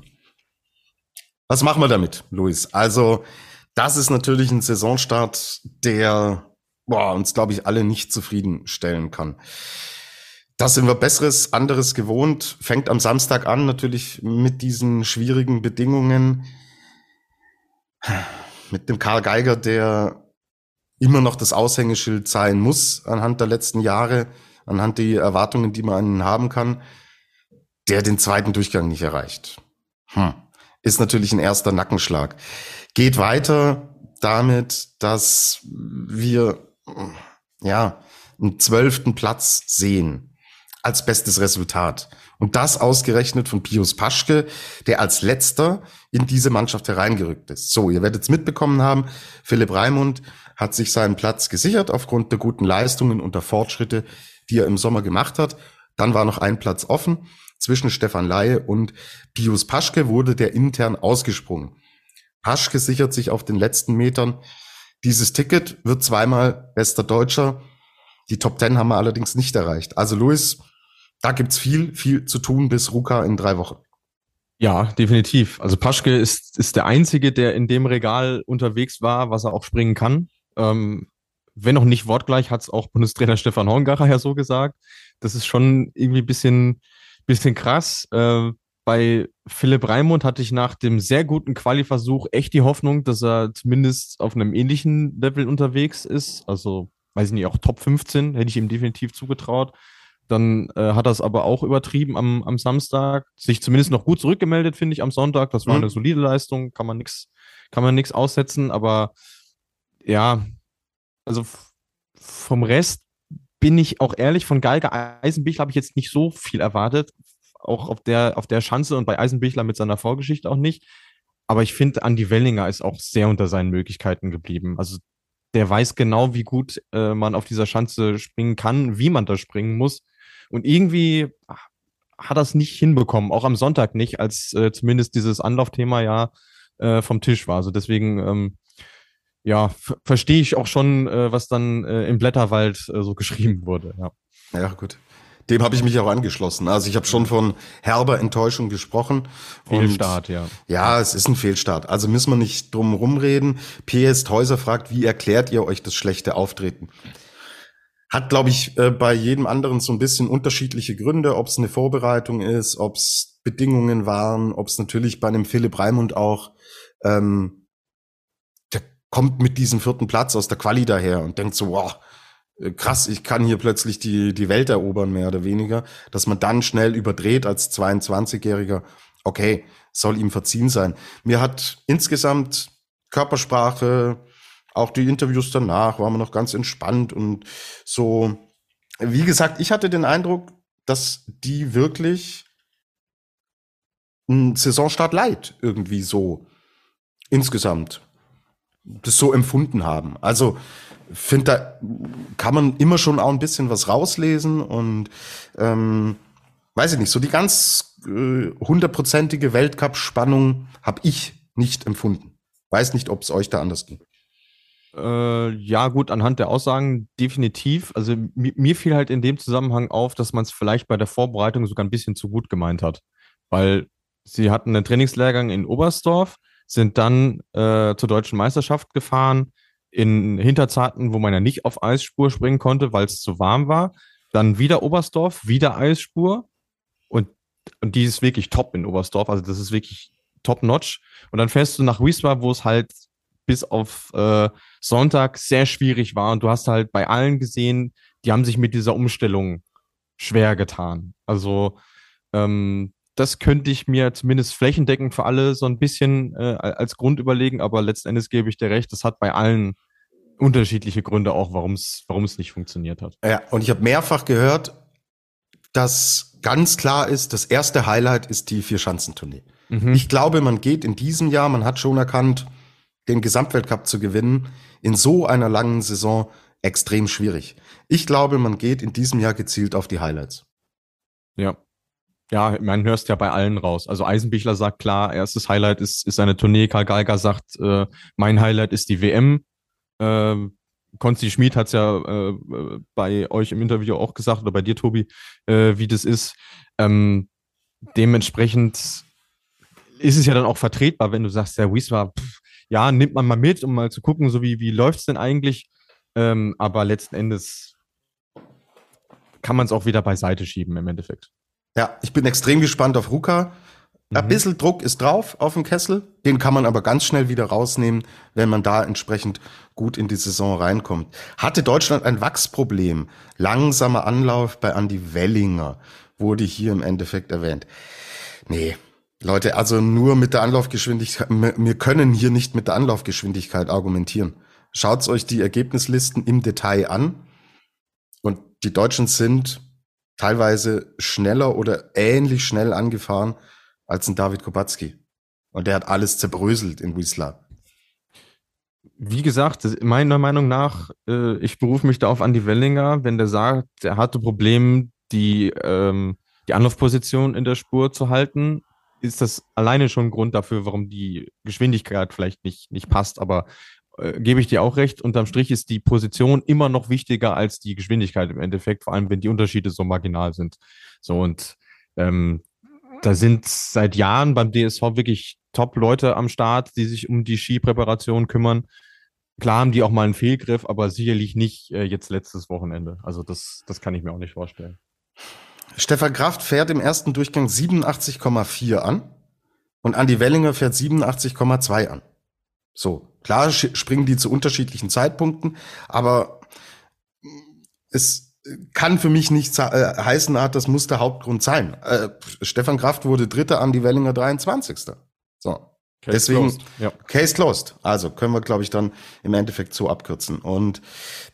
Was machen wir damit, Luis? Also, das ist natürlich ein Saisonstart, der boah, uns, glaube ich, alle nicht zufriedenstellen kann. Da sind wir Besseres, anderes gewohnt. Fängt am Samstag an, natürlich mit diesen schwierigen Bedingungen. Mit dem Karl Geiger, der immer noch das Aushängeschild sein muss anhand der letzten Jahre, anhand der Erwartungen, die man an ihn haben kann, der den zweiten Durchgang nicht erreicht. Hm ist natürlich ein erster Nackenschlag. Geht weiter damit, dass wir ja einen zwölften Platz sehen als bestes Resultat. Und das ausgerechnet von Pius Paschke, der als letzter in diese Mannschaft hereingerückt ist. So, ihr werdet es mitbekommen haben, Philipp Raimund hat sich seinen Platz gesichert aufgrund der guten Leistungen und der Fortschritte, die er im Sommer gemacht hat. Dann war noch ein Platz offen zwischen Stefan Laie und Pius Paschke wurde der intern ausgesprungen. Paschke sichert sich auf den letzten Metern dieses Ticket, wird zweimal bester Deutscher. Die Top Ten haben wir allerdings nicht erreicht. Also Luis, da gibt's viel, viel zu tun bis Ruka in drei Wochen. Ja, definitiv. Also Paschke ist, ist der Einzige, der in dem Regal unterwegs war, was er auch springen kann. Ähm, wenn auch nicht wortgleich, hat es auch Bundestrainer Stefan Horngacher ja so gesagt. Das ist schon irgendwie ein bisschen bisschen krass. Äh, bei Philipp Raimund hatte ich nach dem sehr guten Quali-Versuch echt die Hoffnung, dass er zumindest auf einem ähnlichen Level unterwegs ist. Also, weiß ich nicht, auch Top 15 hätte ich ihm definitiv zugetraut. Dann äh, hat er es aber auch übertrieben am, am Samstag. Sich zumindest noch gut zurückgemeldet, finde ich, am Sonntag. Das war mhm. eine solide Leistung, kann man nichts kann man nichts aussetzen. Aber ja, also vom Rest bin ich auch ehrlich, von Geiger Eisenbichler habe ich jetzt nicht so viel erwartet. Auch auf der, auf der Schanze und bei Eisenbichler mit seiner Vorgeschichte auch nicht. Aber ich finde, Andy Wellinger ist auch sehr unter seinen Möglichkeiten geblieben. Also der weiß genau, wie gut äh, man auf dieser Schanze springen kann, wie man da springen muss. Und irgendwie hat er es nicht hinbekommen, auch am Sonntag nicht, als äh, zumindest dieses Anlaufthema ja äh, vom Tisch war. Also deswegen ähm, ja, verstehe ich auch schon, äh, was dann äh, im Blätterwald äh, so geschrieben wurde. Ja, ja gut. Dem habe ich mich auch angeschlossen. Also ich habe schon von herber Enttäuschung gesprochen. Fehlstart, ja. Ja, es ist ein Fehlstart. Also müssen wir nicht drum rumreden. PS Thäuser fragt, wie erklärt ihr euch das schlechte Auftreten? Hat, glaube ich, äh, bei jedem anderen so ein bisschen unterschiedliche Gründe, ob es eine Vorbereitung ist, ob es Trainingsbedingungen waren, ob es natürlich bei einem Philipp Raimund auch, ähm, der kommt mit diesem vierten Platz aus der Quali daher und denkt so, wow, äh, krass, ich kann hier plötzlich die, die Welt erobern, mehr oder weniger, dass man dann schnell überdreht als 22-Jähriger, okay, soll ihm verziehen sein. Mir hat insgesamt Körpersprache, auch die Interviews danach, waren wir noch ganz entspannt und so. Wie gesagt, ich hatte den Eindruck, dass die wirklich einen Saisonstart leid irgendwie so insgesamt das so empfunden haben. Also finde, da kann man immer schon auch ein bisschen was rauslesen und ähm, weiß ich nicht, so die ganz äh, hundertprozentige äh, Weltcup-Spannung habe ich nicht empfunden. Weiß nicht, ob es euch da anders ging. Äh, ja, gut, anhand der Aussagen definitiv. Also mir fiel halt in dem Zusammenhang auf, dass man es vielleicht bei der Vorbereitung sogar ein bisschen zu gut gemeint hat. Weil sie hatten einen Trainingslehrgang in Oberstdorf, sind dann äh, zur deutschen Meisterschaft gefahren, in Hinterzarten, wo man ja nicht auf Eisspur springen konnte, weil es zu warm war. Dann wieder Oberstdorf, wieder Eisspur. Und, und die ist wirklich top in Oberstdorf. Also das ist wirklich top-notch. Und dann fährst du nach Wiesbaden, wo es halt bis auf äh, Sonntag sehr schwierig war. Und du hast halt bei allen gesehen, die haben sich mit dieser Umstellung schwer getan. Also ähm, das könnte ich mir zumindest flächendeckend für alle so ein bisschen äh, als Grund überlegen, aber letzten Endes gebe ich dir recht, das hat bei allen unterschiedliche Gründe auch, warum es warum es nicht funktioniert hat. Ja, und ich habe mehrfach gehört, dass ganz klar ist, das erste Highlight ist die Vier-Schanzentournee. Mhm. Ich glaube, man geht in diesem Jahr, man hat schon erkannt, den Gesamtweltcup zu gewinnen, in so einer langen Saison extrem schwierig. Ich glaube, man geht in diesem Jahr gezielt auf die Highlights. Ja, ja, man hörst ja bei allen raus. Also Eisenbichler sagt klar, erstes Highlight ist, ist eine Tournee. Karl Geiger sagt, äh, mein Highlight ist die WM. Ähm, Konsti Schmid hat es ja äh, bei euch im Interview auch gesagt, oder bei dir, Tobi, äh, wie das ist. Ähm, dementsprechend ist es ja dann auch vertretbar, wenn du sagst, der Wies war, pff, ja, nimmt man mal mit, um mal zu gucken, so wie, wie läuft es denn eigentlich. Ähm, aber letzten Endes kann man es auch wieder beiseite schieben im Endeffekt. Ja, ich bin extrem gespannt auf Ruka. Mhm. Ein bisschen Druck ist drauf auf dem Kessel. Den kann man aber ganz schnell wieder rausnehmen, wenn man da entsprechend gut in die Saison reinkommt. Hatte Deutschland ein Wachsproblem? Langsamer Anlauf bei Andy Wellinger wurde hier im Endeffekt erwähnt. Nee, Leute, also nur mit der Anlaufgeschwindigkeit, wir können hier nicht mit der Anlaufgeschwindigkeit argumentieren. Schaut euch die Ergebnislisten im Detail an. Und die Deutschen sind teilweise schneller oder ähnlich schnell angefahren als ein David Kubacki. Und der hat alles zerbröselt in Wiesla. Wie gesagt, meiner Meinung nach, äh, ich berufe mich da auf Andy Wellinger, wenn der sagt, er hatte Probleme, die, ähm, die Anlaufposition in der Spur zu halten, ist das alleine schon ein Grund dafür, warum die Geschwindigkeit vielleicht nicht, nicht passt. Aber äh, gebe ich dir auch recht, unterm Strich ist die Position immer noch wichtiger als die Geschwindigkeit im Endeffekt, vor allem wenn die Unterschiede so marginal sind. So und ähm, da sind seit Jahren beim DSV wirklich Top-Leute am Start, die sich um die Skipräparation kümmern. Klar haben die auch mal einen Fehlgriff, aber sicherlich nicht äh, jetzt letztes Wochenende. Also das, das kann ich mir auch nicht vorstellen. Stefan Kraft fährt im ersten Durchgang 87,4 an und Andy Wellinger fährt 87,2 an. So, klar springen die zu unterschiedlichen Zeitpunkten, aber es kann für mich nicht äh, heißen, ah, das muss der Hauptgrund sein. Äh, Stefan Kraft wurde Dritter, Andy Wellinger 23. So. Case Deswegen, closed. Ja. Case closed. Also können wir, glaube ich, dann im Endeffekt so abkürzen. Und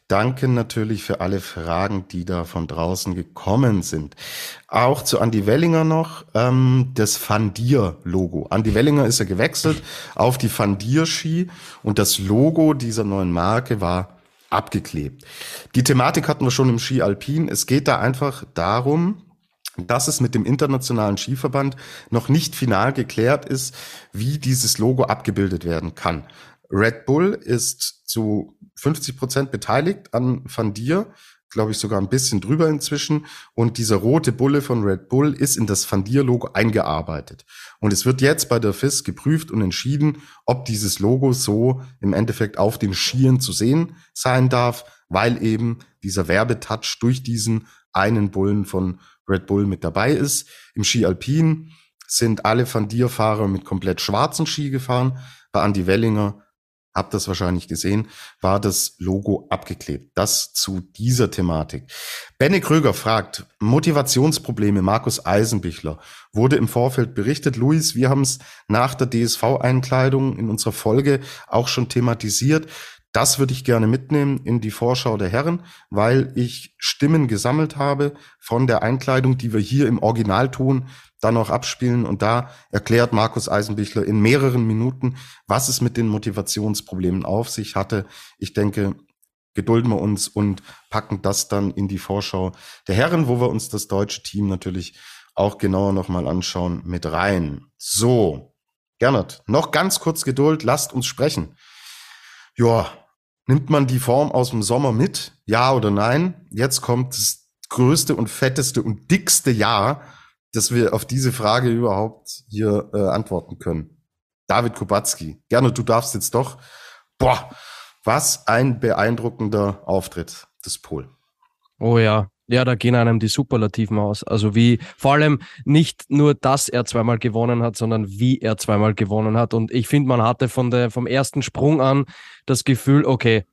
danke natürlich für alle Fragen, die da von draußen gekommen sind. Auch zu Andy Wellinger noch, ähm, das Fandier-Logo. Andy Wellinger ist ja gewechselt auf die Fandier-Ski und das Logo dieser neuen Marke war abgeklebt. Die Thematik hatten wir schon im Ski Alpin. Es geht da einfach darum, dass es mit dem Internationalen Skiverband noch nicht final geklärt ist, wie dieses Logo abgebildet werden kann. Red Bull ist zu 50 Prozent beteiligt an Van Dier, glaube ich sogar ein bisschen drüber inzwischen. Und dieser rote Bulle von Red Bull ist in das Van Dier Logo eingearbeitet. Und es wird jetzt bei der FIS geprüft und entschieden, ob dieses Logo so im Endeffekt auf den Skiern zu sehen sein darf, weil eben dieser Werbetouch durch diesen einen Bullen von Red Bull mit dabei ist. Im Ski Alpin sind alle Van Dier-Fahrer mit komplett schwarzen Ski gefahren. Bei Andy Wellinger, habt das wahrscheinlich gesehen, war das Logo abgeklebt. Das zu dieser Thematik. Benne Kröger fragt, Motivationsprobleme Markus Eisenbichler. Wurde im Vorfeld berichtet. Luis, wir haben es nach der DSV-Einkleidung in unserer Folge auch schon thematisiert. Das würde ich gerne mitnehmen in die Vorschau der Herren, weil ich Stimmen gesammelt habe von der Einkleidung, die wir hier im Originalton dann auch abspielen. Und da erklärt Markus Eisenbichler in mehreren Minuten, was es mit den Motivationsproblemen auf sich hatte. Ich denke, gedulden wir uns und packen das dann in die Vorschau der Herren, wo wir uns das deutsche Team natürlich auch genauer nochmal anschauen, mit rein. So, Gernot, noch ganz kurz Geduld, lasst uns sprechen. Ja, Nimmt man die Form aus dem Sommer mit? Ja oder nein? Jetzt kommt das größte und fetteste und dickste Ja, dass wir auf diese Frage überhaupt hier äh, antworten können. David Kubacki, gerne, du darfst jetzt doch. Boah, was ein beeindruckender Auftritt des Pol. Oh ja, ja, da gehen einem die Superlativen aus. Also wie, vor allem nicht nur, dass er zweimal gewonnen hat, sondern wie er zweimal gewonnen hat. Und ich finde, man hatte von der, vom ersten Sprung an das Gefühl, okay,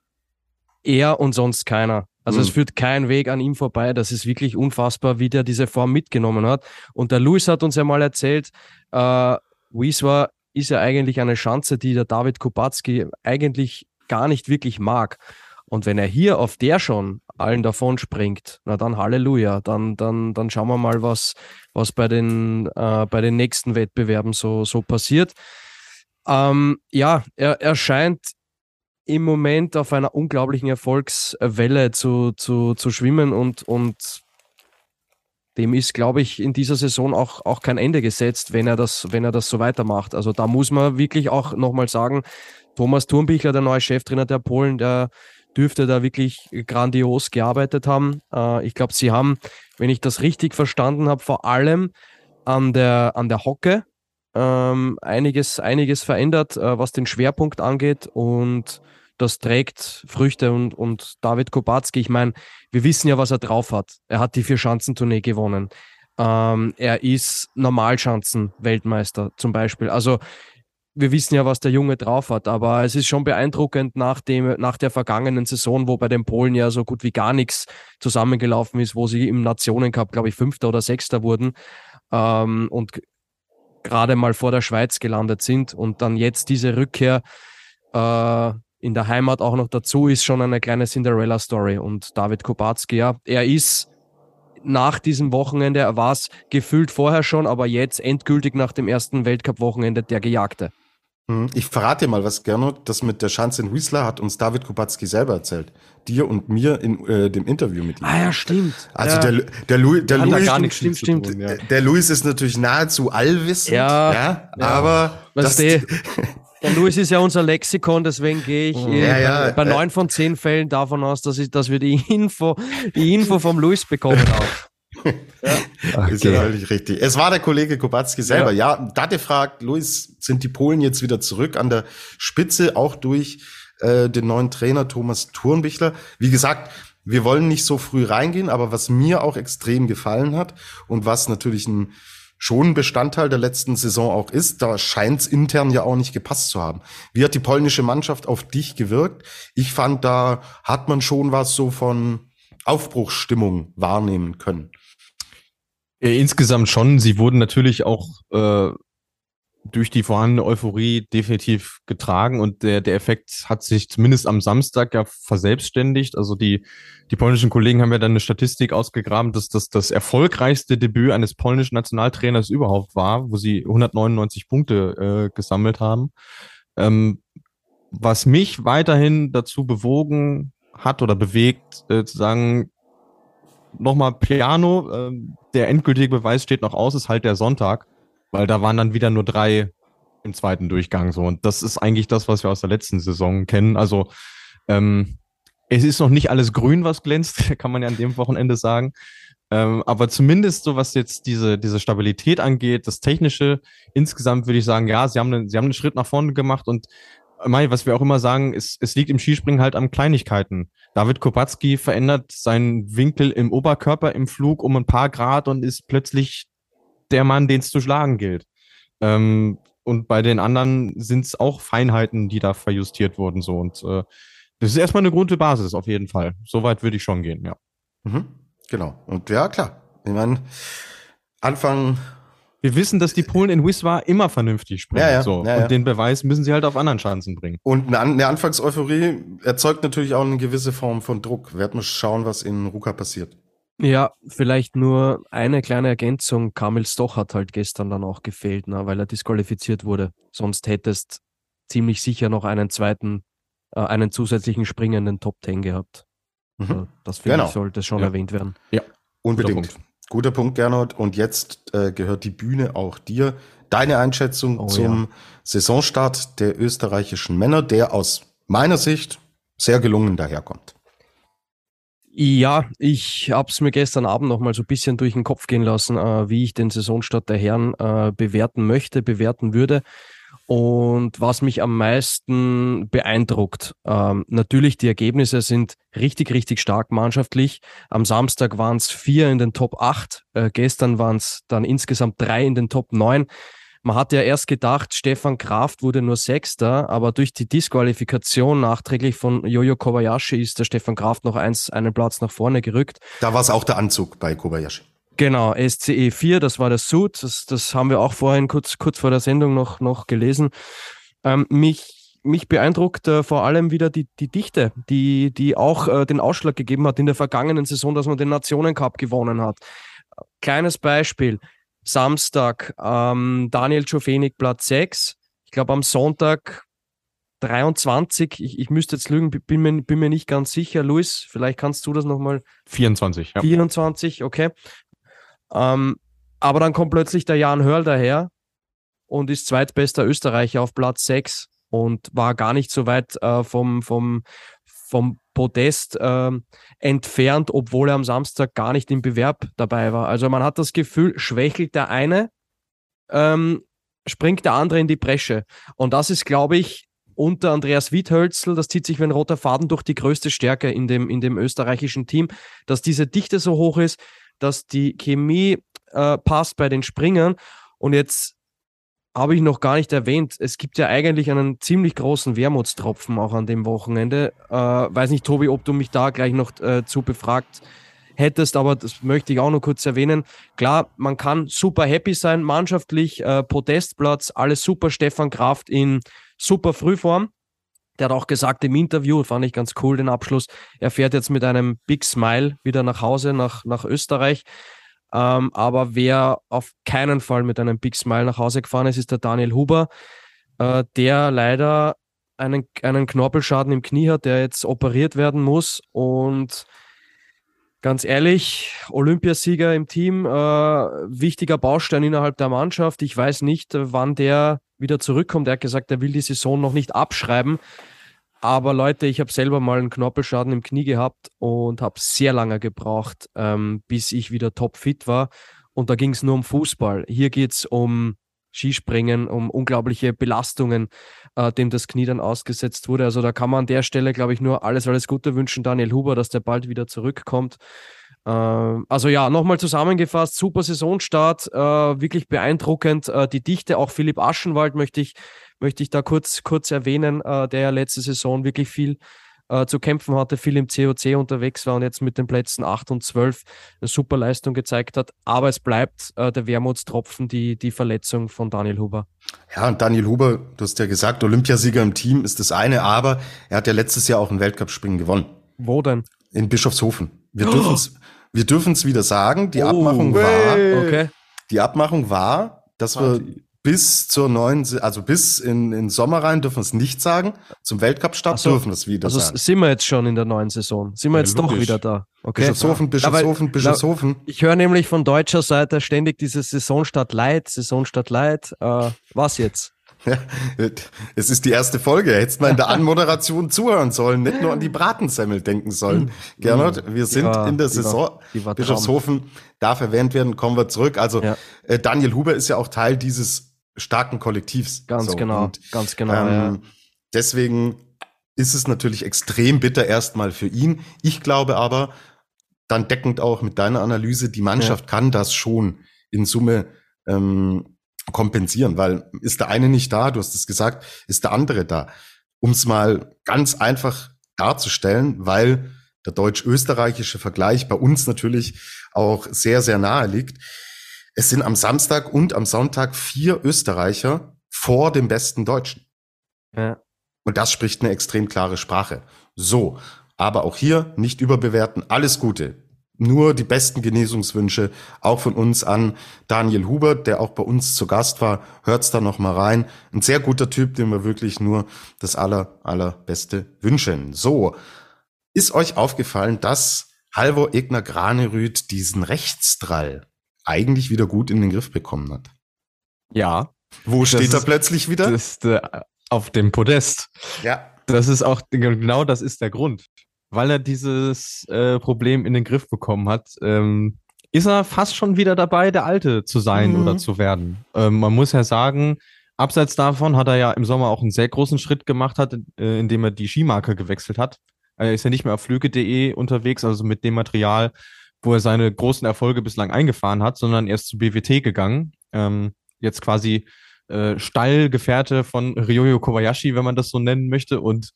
er und sonst keiner. Also mhm. es führt kein Weg an ihm vorbei. Das ist wirklich unfassbar, wie der diese Form mitgenommen hat. Und der Luis hat uns ja mal erzählt, äh, Wieswa ist ja eigentlich eine Chance, die der David Kubacki eigentlich gar nicht wirklich mag. Und wenn er hier auf der schon allen davon springt, na dann Halleluja, dann, dann, dann schauen wir mal, was, was bei, den, äh, bei den nächsten Wettbewerben so, so passiert. Ähm, ja, er, er scheint im Moment auf einer unglaublichen Erfolgswelle zu, zu, zu schwimmen und, und dem ist, glaube ich, in dieser Saison auch, auch kein Ende gesetzt, wenn er das, wenn er das so weitermacht. Also da muss man wirklich auch nochmal sagen, Thomas Thurnbichler, der neue Cheftrainer der Polen, der dürfte da wirklich grandios gearbeitet haben. Äh, ich glaube, sie haben, wenn ich das richtig verstanden habe, vor allem an der, an der Hocke ähm, einiges, einiges verändert, äh, was den Schwerpunkt angeht und das trägt Früchte und, und David Kubacki, ich meine, wir wissen ja, was er drauf hat. Er hat die Vier-Schanzentournee gewonnen. Ähm, er ist Normalschanzen-Weltmeister zum Beispiel. Also wir wissen ja, was der Junge drauf hat, aber es ist schon beeindruckend nach, dem, nach der vergangenen Saison, wo bei den Polen ja so gut wie gar nichts zusammengelaufen ist, wo sie im Nationencup, glaube ich, Fünfter oder Sechster wurden ähm, und gerade mal vor der Schweiz gelandet sind und dann jetzt diese Rückkehr äh, in der Heimat auch noch dazu ist schon eine kleine Cinderella-Story und David Kubacki, ja, er ist nach diesem Wochenende, er war es gefühlt vorher schon, aber jetzt endgültig nach dem ersten Weltcup-Wochenende der Gejagte. Hm, ich verrate dir mal was, Gernot. Das mit der Chance in Whistler hat uns David Kubacki selber erzählt. Dir und mir in äh, dem Interview mit ihm. Ah ja, stimmt. Also ja. der, der, Louis, der Louis, gar nicht stimmt, stimmt. Tun, ja. Der Louis ist natürlich nahezu allwissend. Ja, ja, ja. aber was das, Der Louis ist ja unser Lexikon, deswegen gehe ich ja, ja, bei neun von zehn Fällen davon aus, dass, ich, dass wir die Info, die Info vom Louis bekommen auch. Ja. Ist ja völlig richtig. Es war der Kollege Kubacki selber. Ja, ja Date fragt, Luis, sind die Polen jetzt wieder zurück an der Spitze, auch durch äh, den neuen Trainer Thomas Thurnbichler? Wie gesagt, wir wollen nicht so früh reingehen, aber was mir auch extrem gefallen hat und was natürlich ein schon Bestandteil der letzten Saison auch ist, da scheint es intern ja auch nicht gepasst zu haben. Wie hat die polnische Mannschaft auf dich gewirkt? Ich fand, da hat man schon was so von Aufbruchsstimmung wahrnehmen können. Insgesamt schon. Sie wurden natürlich auch äh, durch die vorhandene Euphorie definitiv getragen und der, der Effekt hat sich zumindest am Samstag ja verselbstständigt. Also die, die polnischen Kollegen haben ja dann eine Statistik ausgegraben, dass das das erfolgreichste Debüt eines polnischen Nationaltrainers überhaupt war, wo sie 199 Punkte äh, gesammelt haben. Ähm, was mich weiterhin dazu bewogen hat oder bewegt, äh, zu sagen, nochmal Piano, äh, der endgültige Beweis steht noch aus, ist halt der Sonntag, weil da waren dann wieder nur drei im zweiten Durchgang so. Und das ist eigentlich das, was wir aus der letzten Saison kennen. Also ähm, es ist noch nicht alles grün, was glänzt, kann man ja an dem Wochenende sagen. Ähm, aber zumindest so, was jetzt diese, diese Stabilität angeht, das Technische, insgesamt würde ich sagen, ja, sie haben, einen, sie haben einen Schritt nach vorne gemacht und Mai, was wir auch immer sagen, ist, es liegt im Skispringen halt an Kleinigkeiten. David Kopacki verändert seinen Winkel im Oberkörper im Flug um ein paar Grad und ist plötzlich der Mann, den es zu schlagen gilt. Ähm, und bei den anderen sind es auch Feinheiten, die da verjustiert wurden. So. Und äh, das ist erstmal eine gute Basis, auf jeden Fall. Soweit würde ich schon gehen, ja. Mhm, genau. Und ja, klar. Ich meine, Anfang. Wir wissen, dass die Polen in Wiswa immer vernünftig springen. Ja, ja, so. ja, und ja. den Beweis müssen sie halt auf anderen Chancen bringen. Und eine, An- eine Anfangseuphorie erzeugt natürlich auch eine gewisse Form von Druck. Werden wir schauen, was in Ruka passiert. Ja, vielleicht nur eine kleine Ergänzung. Kamil Stoch hat halt gestern dann auch gefehlt, ne, weil er disqualifiziert wurde. Sonst hättest ziemlich sicher noch einen zweiten, äh, einen zusätzlichen Springen in den Top Ten gehabt. Mhm. Das finde Genau. ich, sollte schon Ja. erwähnt werden. Unbedingt. Guter Punkt, Gernot. Und jetzt äh, gehört die Bühne auch dir. Deine Einschätzung Oh, zum Saisonstart der österreichischen Männer, der aus meiner Sicht sehr gelungen daherkommt. Ja, ich habe es mir gestern Abend noch mal so ein bisschen durch den Kopf gehen lassen, äh, wie ich den Saisonstart der Herren äh, bewerten möchte, bewerten würde. Und was mich am meisten beeindruckt, ähm, natürlich die Ergebnisse sind richtig, richtig stark mannschaftlich. Am Samstag waren es vier in den Top 8, äh, gestern waren es dann insgesamt drei in den Top 9. Man hat ja erst gedacht, Stefan Kraft wurde nur Sechster, aber durch die Disqualifikation nachträglich von Jojo Kobayashi ist der Stefan Kraft noch eins, einen Platz nach vorne gerückt. Da war es auch der Anzug bei Kobayashi. Genau, SCE 4, das war der Suit, das, das haben wir auch vorhin kurz, kurz vor der Sendung noch, noch gelesen. Ähm, mich, mich beeindruckt äh, vor allem wieder die, die Dichte, die, die auch äh, den Ausschlag gegeben hat in der vergangenen Saison, dass man den Nationencup gewonnen hat. Kleines Beispiel. Samstag ähm, Daniel Czofenik Platz 6. Ich glaube am Sonntag 23. Ich, ich müsste jetzt lügen, bin mir, bin mir nicht ganz sicher. Luis, vielleicht kannst du das nochmal 24, ja. 24, okay. Ähm, aber dann kommt plötzlich der Jan Hörl daher und ist zweitbester Österreicher auf Platz 6 und war gar nicht so weit äh, vom, vom, vom Podest ähm, entfernt, obwohl er am Samstag gar nicht im Bewerb dabei war. Also man hat das Gefühl, schwächelt der eine, ähm, springt der andere in die Bresche. Und das ist, glaube ich, unter Andreas Wiethölzl, das zieht sich wie ein roter Faden durch die größte Stärke in dem, in dem österreichischen Team, dass diese Dichte so hoch ist, dass die Chemie äh, passt bei den Springern. Und jetzt habe ich noch gar nicht erwähnt, es gibt ja eigentlich einen ziemlich großen Wermutstropfen auch an dem Wochenende. Äh, weiß nicht, Tobi, ob du mich da gleich noch äh, zu befragt hättest, aber das möchte ich auch noch kurz erwähnen. Klar, man kann super happy sein, mannschaftlich, äh, Podestplatz, alles super. Stefan Kraft in super Frühform. Der hat auch gesagt im Interview, fand ich ganz cool, den Abschluss, er fährt jetzt mit einem Big Smile wieder nach Hause, nach, nach Österreich. Ähm, aber wer auf keinen Fall mit einem Big Smile nach Hause gefahren ist, ist der Daniel Huber, äh, der leider einen, einen Knorpelschaden im Knie hat, der jetzt operiert werden muss. Und ganz ehrlich, Olympiasieger im Team, äh, wichtiger Baustein innerhalb der Mannschaft. Ich weiß nicht, wann der wieder zurückkommt. Er hat gesagt, er will die Saison noch nicht abschreiben. Aber Leute, ich habe selber mal einen Knorpelschaden im Knie gehabt und habe sehr lange gebraucht, ähm, bis ich wieder topfit war. Und da ging es nur um Fußball. Hier geht es um Skispringen, um unglaubliche Belastungen, äh, dem das Knie dann ausgesetzt wurde. Also da kann man an der Stelle, glaube ich, nur alles, alles Gute wünschen, Daniel Huber, dass der bald wieder zurückkommt. Ähm, also ja, nochmal zusammengefasst, super Saisonstart, äh, wirklich beeindruckend. Äh, die Dichte, auch Philipp Aschenwald möchte ich, möchte ich da kurz, kurz erwähnen, äh, der ja letzte Saison wirklich viel zu kämpfen hatte, viel im COC unterwegs war und jetzt mit den Plätzen 8 und 12 eine super Leistung gezeigt hat. Aber es bleibt äh, der Wermutstropfen, die, die Verletzung von Daniel Huber. Ja, und Daniel Huber, du hast ja gesagt, Olympiasieger im Team ist das eine, aber er hat ja letztes Jahr auch ein Weltcup-Springen gewonnen. Wo denn? In Bischofshofen. Wir dürfen es wir dürfen's wieder sagen. Die Oh, Abmachung war, Okay. die Abmachung war, dass wir bis zur neuen, also bis in, in Sommer rein dürfen wir es nicht sagen. Zum Weltcup-Start so. dürfen wir es wieder Also sagen. sind wir jetzt schon in der neuen Saison? Sind wir Ja, jetzt doch logisch. wieder da? Okay. Bischofshofen, Bischofshofen, Aber- Bischofshofen. Ich höre nämlich von deutscher Seite ständig dieses Saisonstart Leid, Saisonstart Leid. Äh, was jetzt? Ja, es ist die erste Folge. Hättest mal in der Anmoderation zuhören sollen, nicht nur an die Bratensemmel denken sollen. Gernot, wir sind war- in der war- Saison. die war Traum. Bischofshofen darf erwähnt werden, kommen wir zurück. Also Ja. äh, Daniel Huber ist ja auch Teil dieses starken Kollektivs. Ganz So, genau, und, ganz genau. ähm, ja. Deswegen ist es natürlich extrem bitter erstmal für ihn. Ich glaube aber, dann deckend auch mit deiner Analyse, die Mannschaft kann das schon in Summe ähm, kompensieren, weil ist der eine nicht da, du hast es gesagt, ist der andere da. Um es mal ganz einfach darzustellen, weil der deutsch-österreichische Vergleich bei uns natürlich auch sehr, sehr nahe liegt. Es sind am Samstag und am Sonntag vier Österreicher vor dem besten Deutschen. Ja. Und das spricht eine extrem klare Sprache. So, aber auch hier nicht überbewerten. Alles Gute. Nur die besten Genesungswünsche auch von uns an Daniel Hubert, der auch bei uns zu Gast war. Hört's da noch mal rein. Ein sehr guter Typ, dem wir wirklich nur das aller allerbeste wünschen. So, ist euch aufgefallen, dass Halvor Egner Granerüth diesen Rechtsdrall eigentlich wieder gut in den Griff bekommen hat? Ja. Wo steht er plötzlich wieder? Ist, äh, auf dem Podest. Ja. Das ist auch, genau das ist der Grund. Weil er dieses äh, Problem in den Griff bekommen hat, ähm, ist er fast schon wieder dabei, der Alte zu sein mhm. oder zu werden. Ähm, man muss ja sagen, abseits davon hat er ja im Sommer auch einen sehr großen Schritt gemacht, hat, äh, indem er die Skimarke gewechselt hat. Er ist ja nicht mehr auf flüge.de unterwegs, also mit dem Material, wo er seine großen Erfolge bislang eingefahren hat, sondern er ist zu BWT gegangen. Ähm, jetzt quasi äh, Stallgefährte von Ryoyo Kobayashi, wenn man das so nennen möchte. Und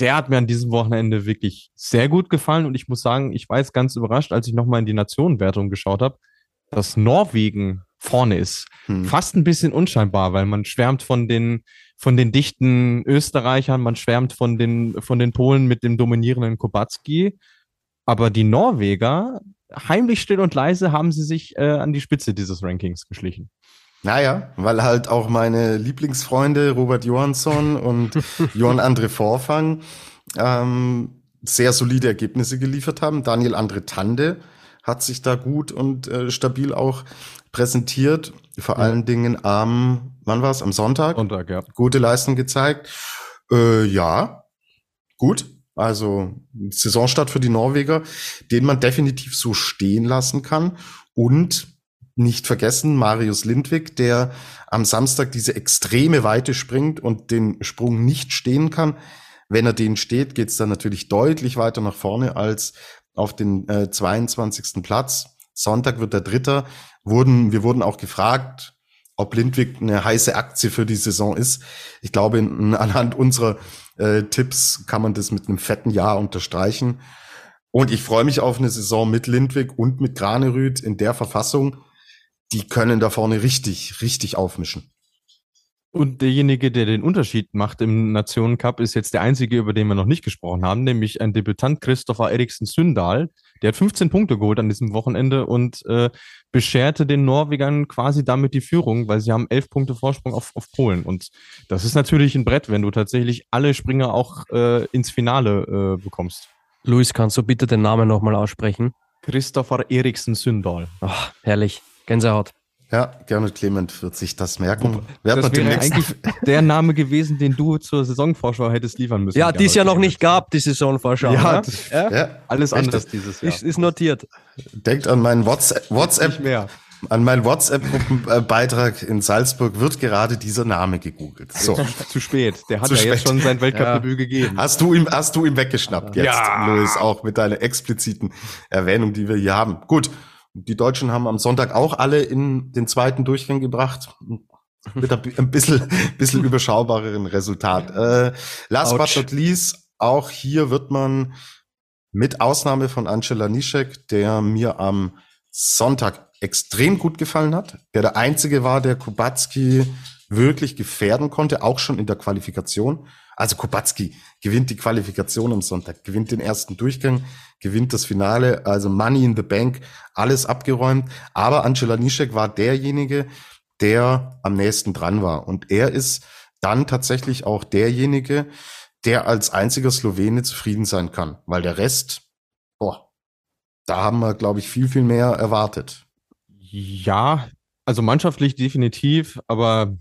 der hat mir an diesem Wochenende wirklich sehr gut gefallen. Und ich muss sagen, ich war jetzt ganz überrascht, als ich nochmal in die Nationenwertung geschaut habe, dass Norwegen vorne ist. Hm. Fast ein bisschen unscheinbar, weil man schwärmt von den, von den dichten Österreichern, man schwärmt von den, von den Polen mit dem dominierenden Kubacki. Aber die Norweger, heimlich still und leise, haben sie sich äh, an die Spitze dieses Rankings geschlichen. Naja, weil halt auch meine Lieblingsfreunde Robert Johansson und Johann Andre Vorfang ähm, sehr solide Ergebnisse geliefert haben. Daniel Andre Tande hat sich da gut und äh, stabil auch präsentiert. Vor ja. allen Dingen am, wann war es? Am Sonntag? Sonntag, ja. Gute Leistung gezeigt. Äh, ja, gut. Also Saisonstart für die Norweger, den man definitiv so stehen lassen kann. Und nicht vergessen, Marius Lindwig, der am Samstag diese extreme Weite springt und den Sprung nicht stehen kann. Wenn er den steht, geht es dann natürlich deutlich weiter nach vorne als auf den äh, 22. Platz. Sonntag wird der Dritter. Wurden, wir wurden auch gefragt, ob Lindwig eine heiße Aktie für die Saison ist. Ich glaube, in, anhand unserer äh, Tipps kann man das mit einem fetten Jahr unterstreichen. Und ich freue mich auf eine Saison mit Lindwig und mit Granerüth in der Verfassung, die können da vorne richtig, richtig aufmischen. Und derjenige, der den Unterschied macht im Nationencup, ist jetzt der einzige, über den wir noch nicht gesprochen haben, nämlich ein Debütant Christopher Eriksen Sündal. Der hat 15 Punkte geholt an diesem Wochenende und äh, bescherte den Norwegern quasi damit die Führung, weil sie haben elf Punkte Vorsprung auf, auf Polen. Und das ist natürlich ein Brett, wenn du tatsächlich alle Springer auch äh, ins Finale äh, bekommst. Luis, kannst du bitte den Namen nochmal aussprechen? Christopher Eriksen Sündal. Oh, herrlich. Gänsehaut. Ja, gerne Clement wird sich das merken. Wer das wäre eigentlich der Name gewesen, den du zur Saisonvorschau hättest liefern müssen. Ja, die es ja noch nicht gab, die Saisonvorschau. Ja, ne? das, ja? alles anders dieses Jahr. Ist, ist notiert. Denkt an meinen WhatsApp, WhatsApp an meinen WhatsApp-Beitrag in Salzburg wird gerade dieser Name gegoogelt. So. Zu spät. Der hat Zu ja spät. jetzt schon sein Weltcup-Debüt ja. gegeben. Hast du ihm, hast du ihm weggeschnappt jetzt, ja. Louis, auch mit deiner expliziten Erwähnung, die wir hier haben. Gut. Die Deutschen haben am Sonntag auch alle in den zweiten Durchgang gebracht. Mit ein bisschen, bisschen überschaubareren Resultat. Äh, last Ouch. but not least, auch hier wird man mit Ausnahme von Angela Nischek, der mir am Sonntag extrem gut gefallen hat, der der einzige war, der Kubacki wirklich gefährden konnte, auch schon in der Qualifikation. Also Kubacki gewinnt die Qualifikation am Sonntag, gewinnt den ersten Durchgang, gewinnt das Finale, also Money in the Bank, alles abgeräumt. Aber Angela Nischek war derjenige, der am nächsten dran war. Und er ist dann tatsächlich auch derjenige, der als einziger Slowene zufrieden sein kann, weil der Rest, boah, da haben wir, glaube ich, viel, viel mehr erwartet. Ja, also mannschaftlich definitiv, aber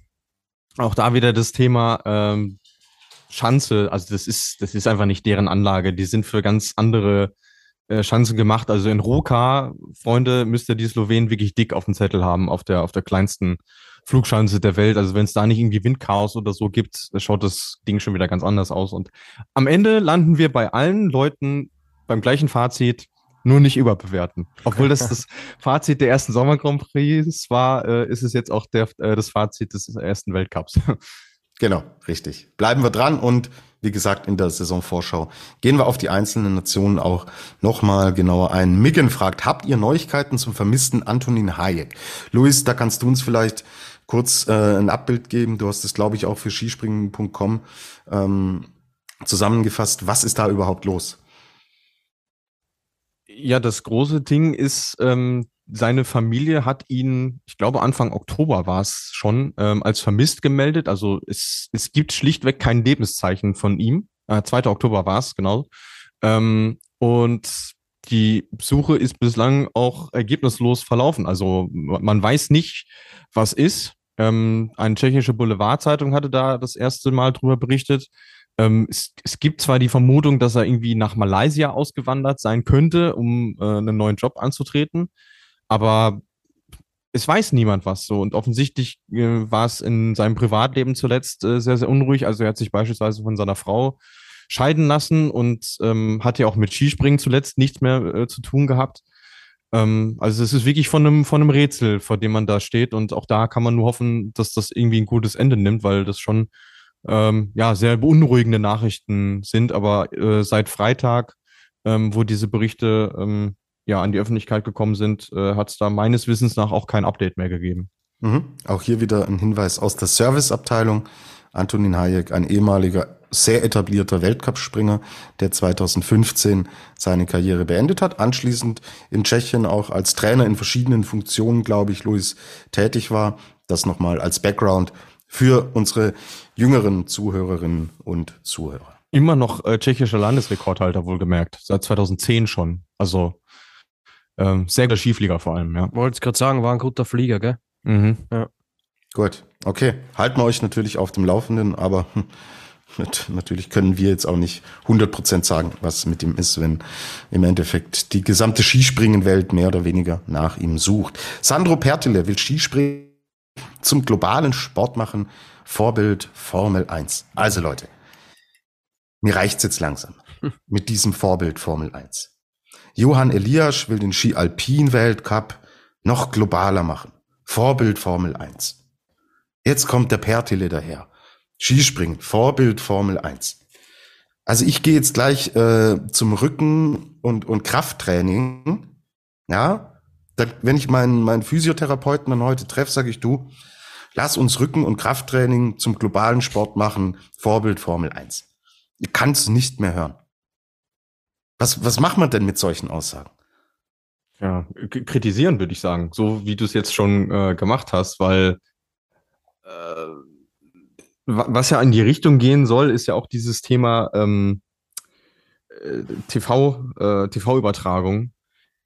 auch da wieder das Thema, ähm, Schanze, also das ist, das ist einfach nicht deren Anlage. Die sind für ganz andere äh, Schanzen gemacht. Also in Roka, Freunde, müsst ihr die Slowenen wirklich dick auf dem Zettel haben, auf der, auf der kleinsten Flugschanze der Welt. Also wenn es da nicht irgendwie Windchaos oder so gibt, schaut das Ding schon wieder ganz anders aus. Und am Ende landen wir bei allen Leuten beim gleichen Fazit. nur nicht überbewerten. Obwohl das das Fazit der ersten Sommer Grand Prix war, äh, ist es jetzt auch der, äh, das Fazit des ersten Weltcups. Genau, richtig. Bleiben wir dran und wie gesagt, in der Saisonvorschau gehen wir auf die einzelnen Nationen auch nochmal genauer ein. Miggen fragt, habt ihr Neuigkeiten zum vermissten Antonin Hayek? Luis, da kannst du uns vielleicht kurz äh, ein Abbild geben. Du hast es, glaube ich, auch für skispringen.com ähm, zusammengefasst. Was ist da überhaupt los? Ja, das große Ding ist, ähm, seine Familie hat ihn, ich glaube Anfang Oktober war es schon, ähm, als vermisst gemeldet. Also es, es gibt schlichtweg kein Lebenszeichen von ihm. Äh, 2. Oktober war es, genau. Ähm, und die Suche ist bislang auch ergebnislos verlaufen. Also man weiß nicht, was ist. Ähm, eine tschechische Boulevardzeitung hatte da das erste Mal drüber berichtet. Ähm, es, es, gibt zwar die Vermutung, dass er irgendwie nach Malaysia ausgewandert sein könnte, um äh, einen neuen Job anzutreten, aber es weiß niemand was so. Und offensichtlich äh, war es in seinem Privatleben zuletzt äh, sehr, sehr unruhig. Also er hat sich beispielsweise von seiner Frau scheiden lassen und ähm, hat ja auch mit Skispringen zuletzt nichts mehr äh, zu tun gehabt. Ähm, also es ist wirklich von einem, von einem Rätsel, vor dem man da steht. Und auch da kann man nur hoffen, dass das irgendwie ein gutes Ende nimmt, weil das schon ähm, ja, sehr beunruhigende Nachrichten sind. Aber äh, seit Freitag, ähm, wo diese Berichte ähm, ja an die Öffentlichkeit gekommen sind, äh, hat es da meines Wissens nach auch kein Update mehr gegeben. Mhm. Auch hier wieder ein Hinweis aus der Serviceabteilung. Antonin Hayek, ein ehemaliger sehr etablierter Weltcupspringer, der 2015 seine Karriere beendet hat, anschließend in Tschechien auch als Trainer in verschiedenen Funktionen, glaube ich, Luis tätig war. Das nochmal als Background für unsere jüngeren Zuhörerinnen und Zuhörer. Immer noch äh, tschechischer Landesrekordhalter wohlgemerkt, seit 2010 schon. Also ähm, sehr guter Skiflieger vor allem, ja. Wollte es gerade sagen, war ein guter Flieger, gell? Mhm. Ja. Gut, okay. Halten wir euch natürlich auf dem Laufenden, aber natürlich können wir jetzt auch nicht 100% sagen, was mit ihm ist, wenn im Endeffekt die gesamte Skispringenwelt mehr oder weniger nach ihm sucht. Sandro Pertile will Skispringen zum globalen Sport machen. Vorbild Formel 1. Also Leute, mir reicht's jetzt langsam mit diesem Vorbild Formel 1. Johann Elias will den Ski Alpin Weltcup noch globaler machen. Vorbild Formel 1. Jetzt kommt der Pertile daher. Skispringen, Vorbild Formel 1. Also ich gehe jetzt gleich äh, zum Rücken und, und Krafttraining. Ja, da, wenn ich meinen, meinen Physiotherapeuten dann heute treffe, sage ich du, lass uns Rücken- und Krafttraining zum globalen Sport machen, Vorbild Formel 1. Ich kann es nicht mehr hören. Was, was macht man denn mit solchen Aussagen? Ja, kritisieren würde ich sagen, so wie du es jetzt schon äh, gemacht hast, weil äh, was ja in die Richtung gehen soll, ist ja auch dieses Thema ähm, äh, TV, äh, TV-Übertragung.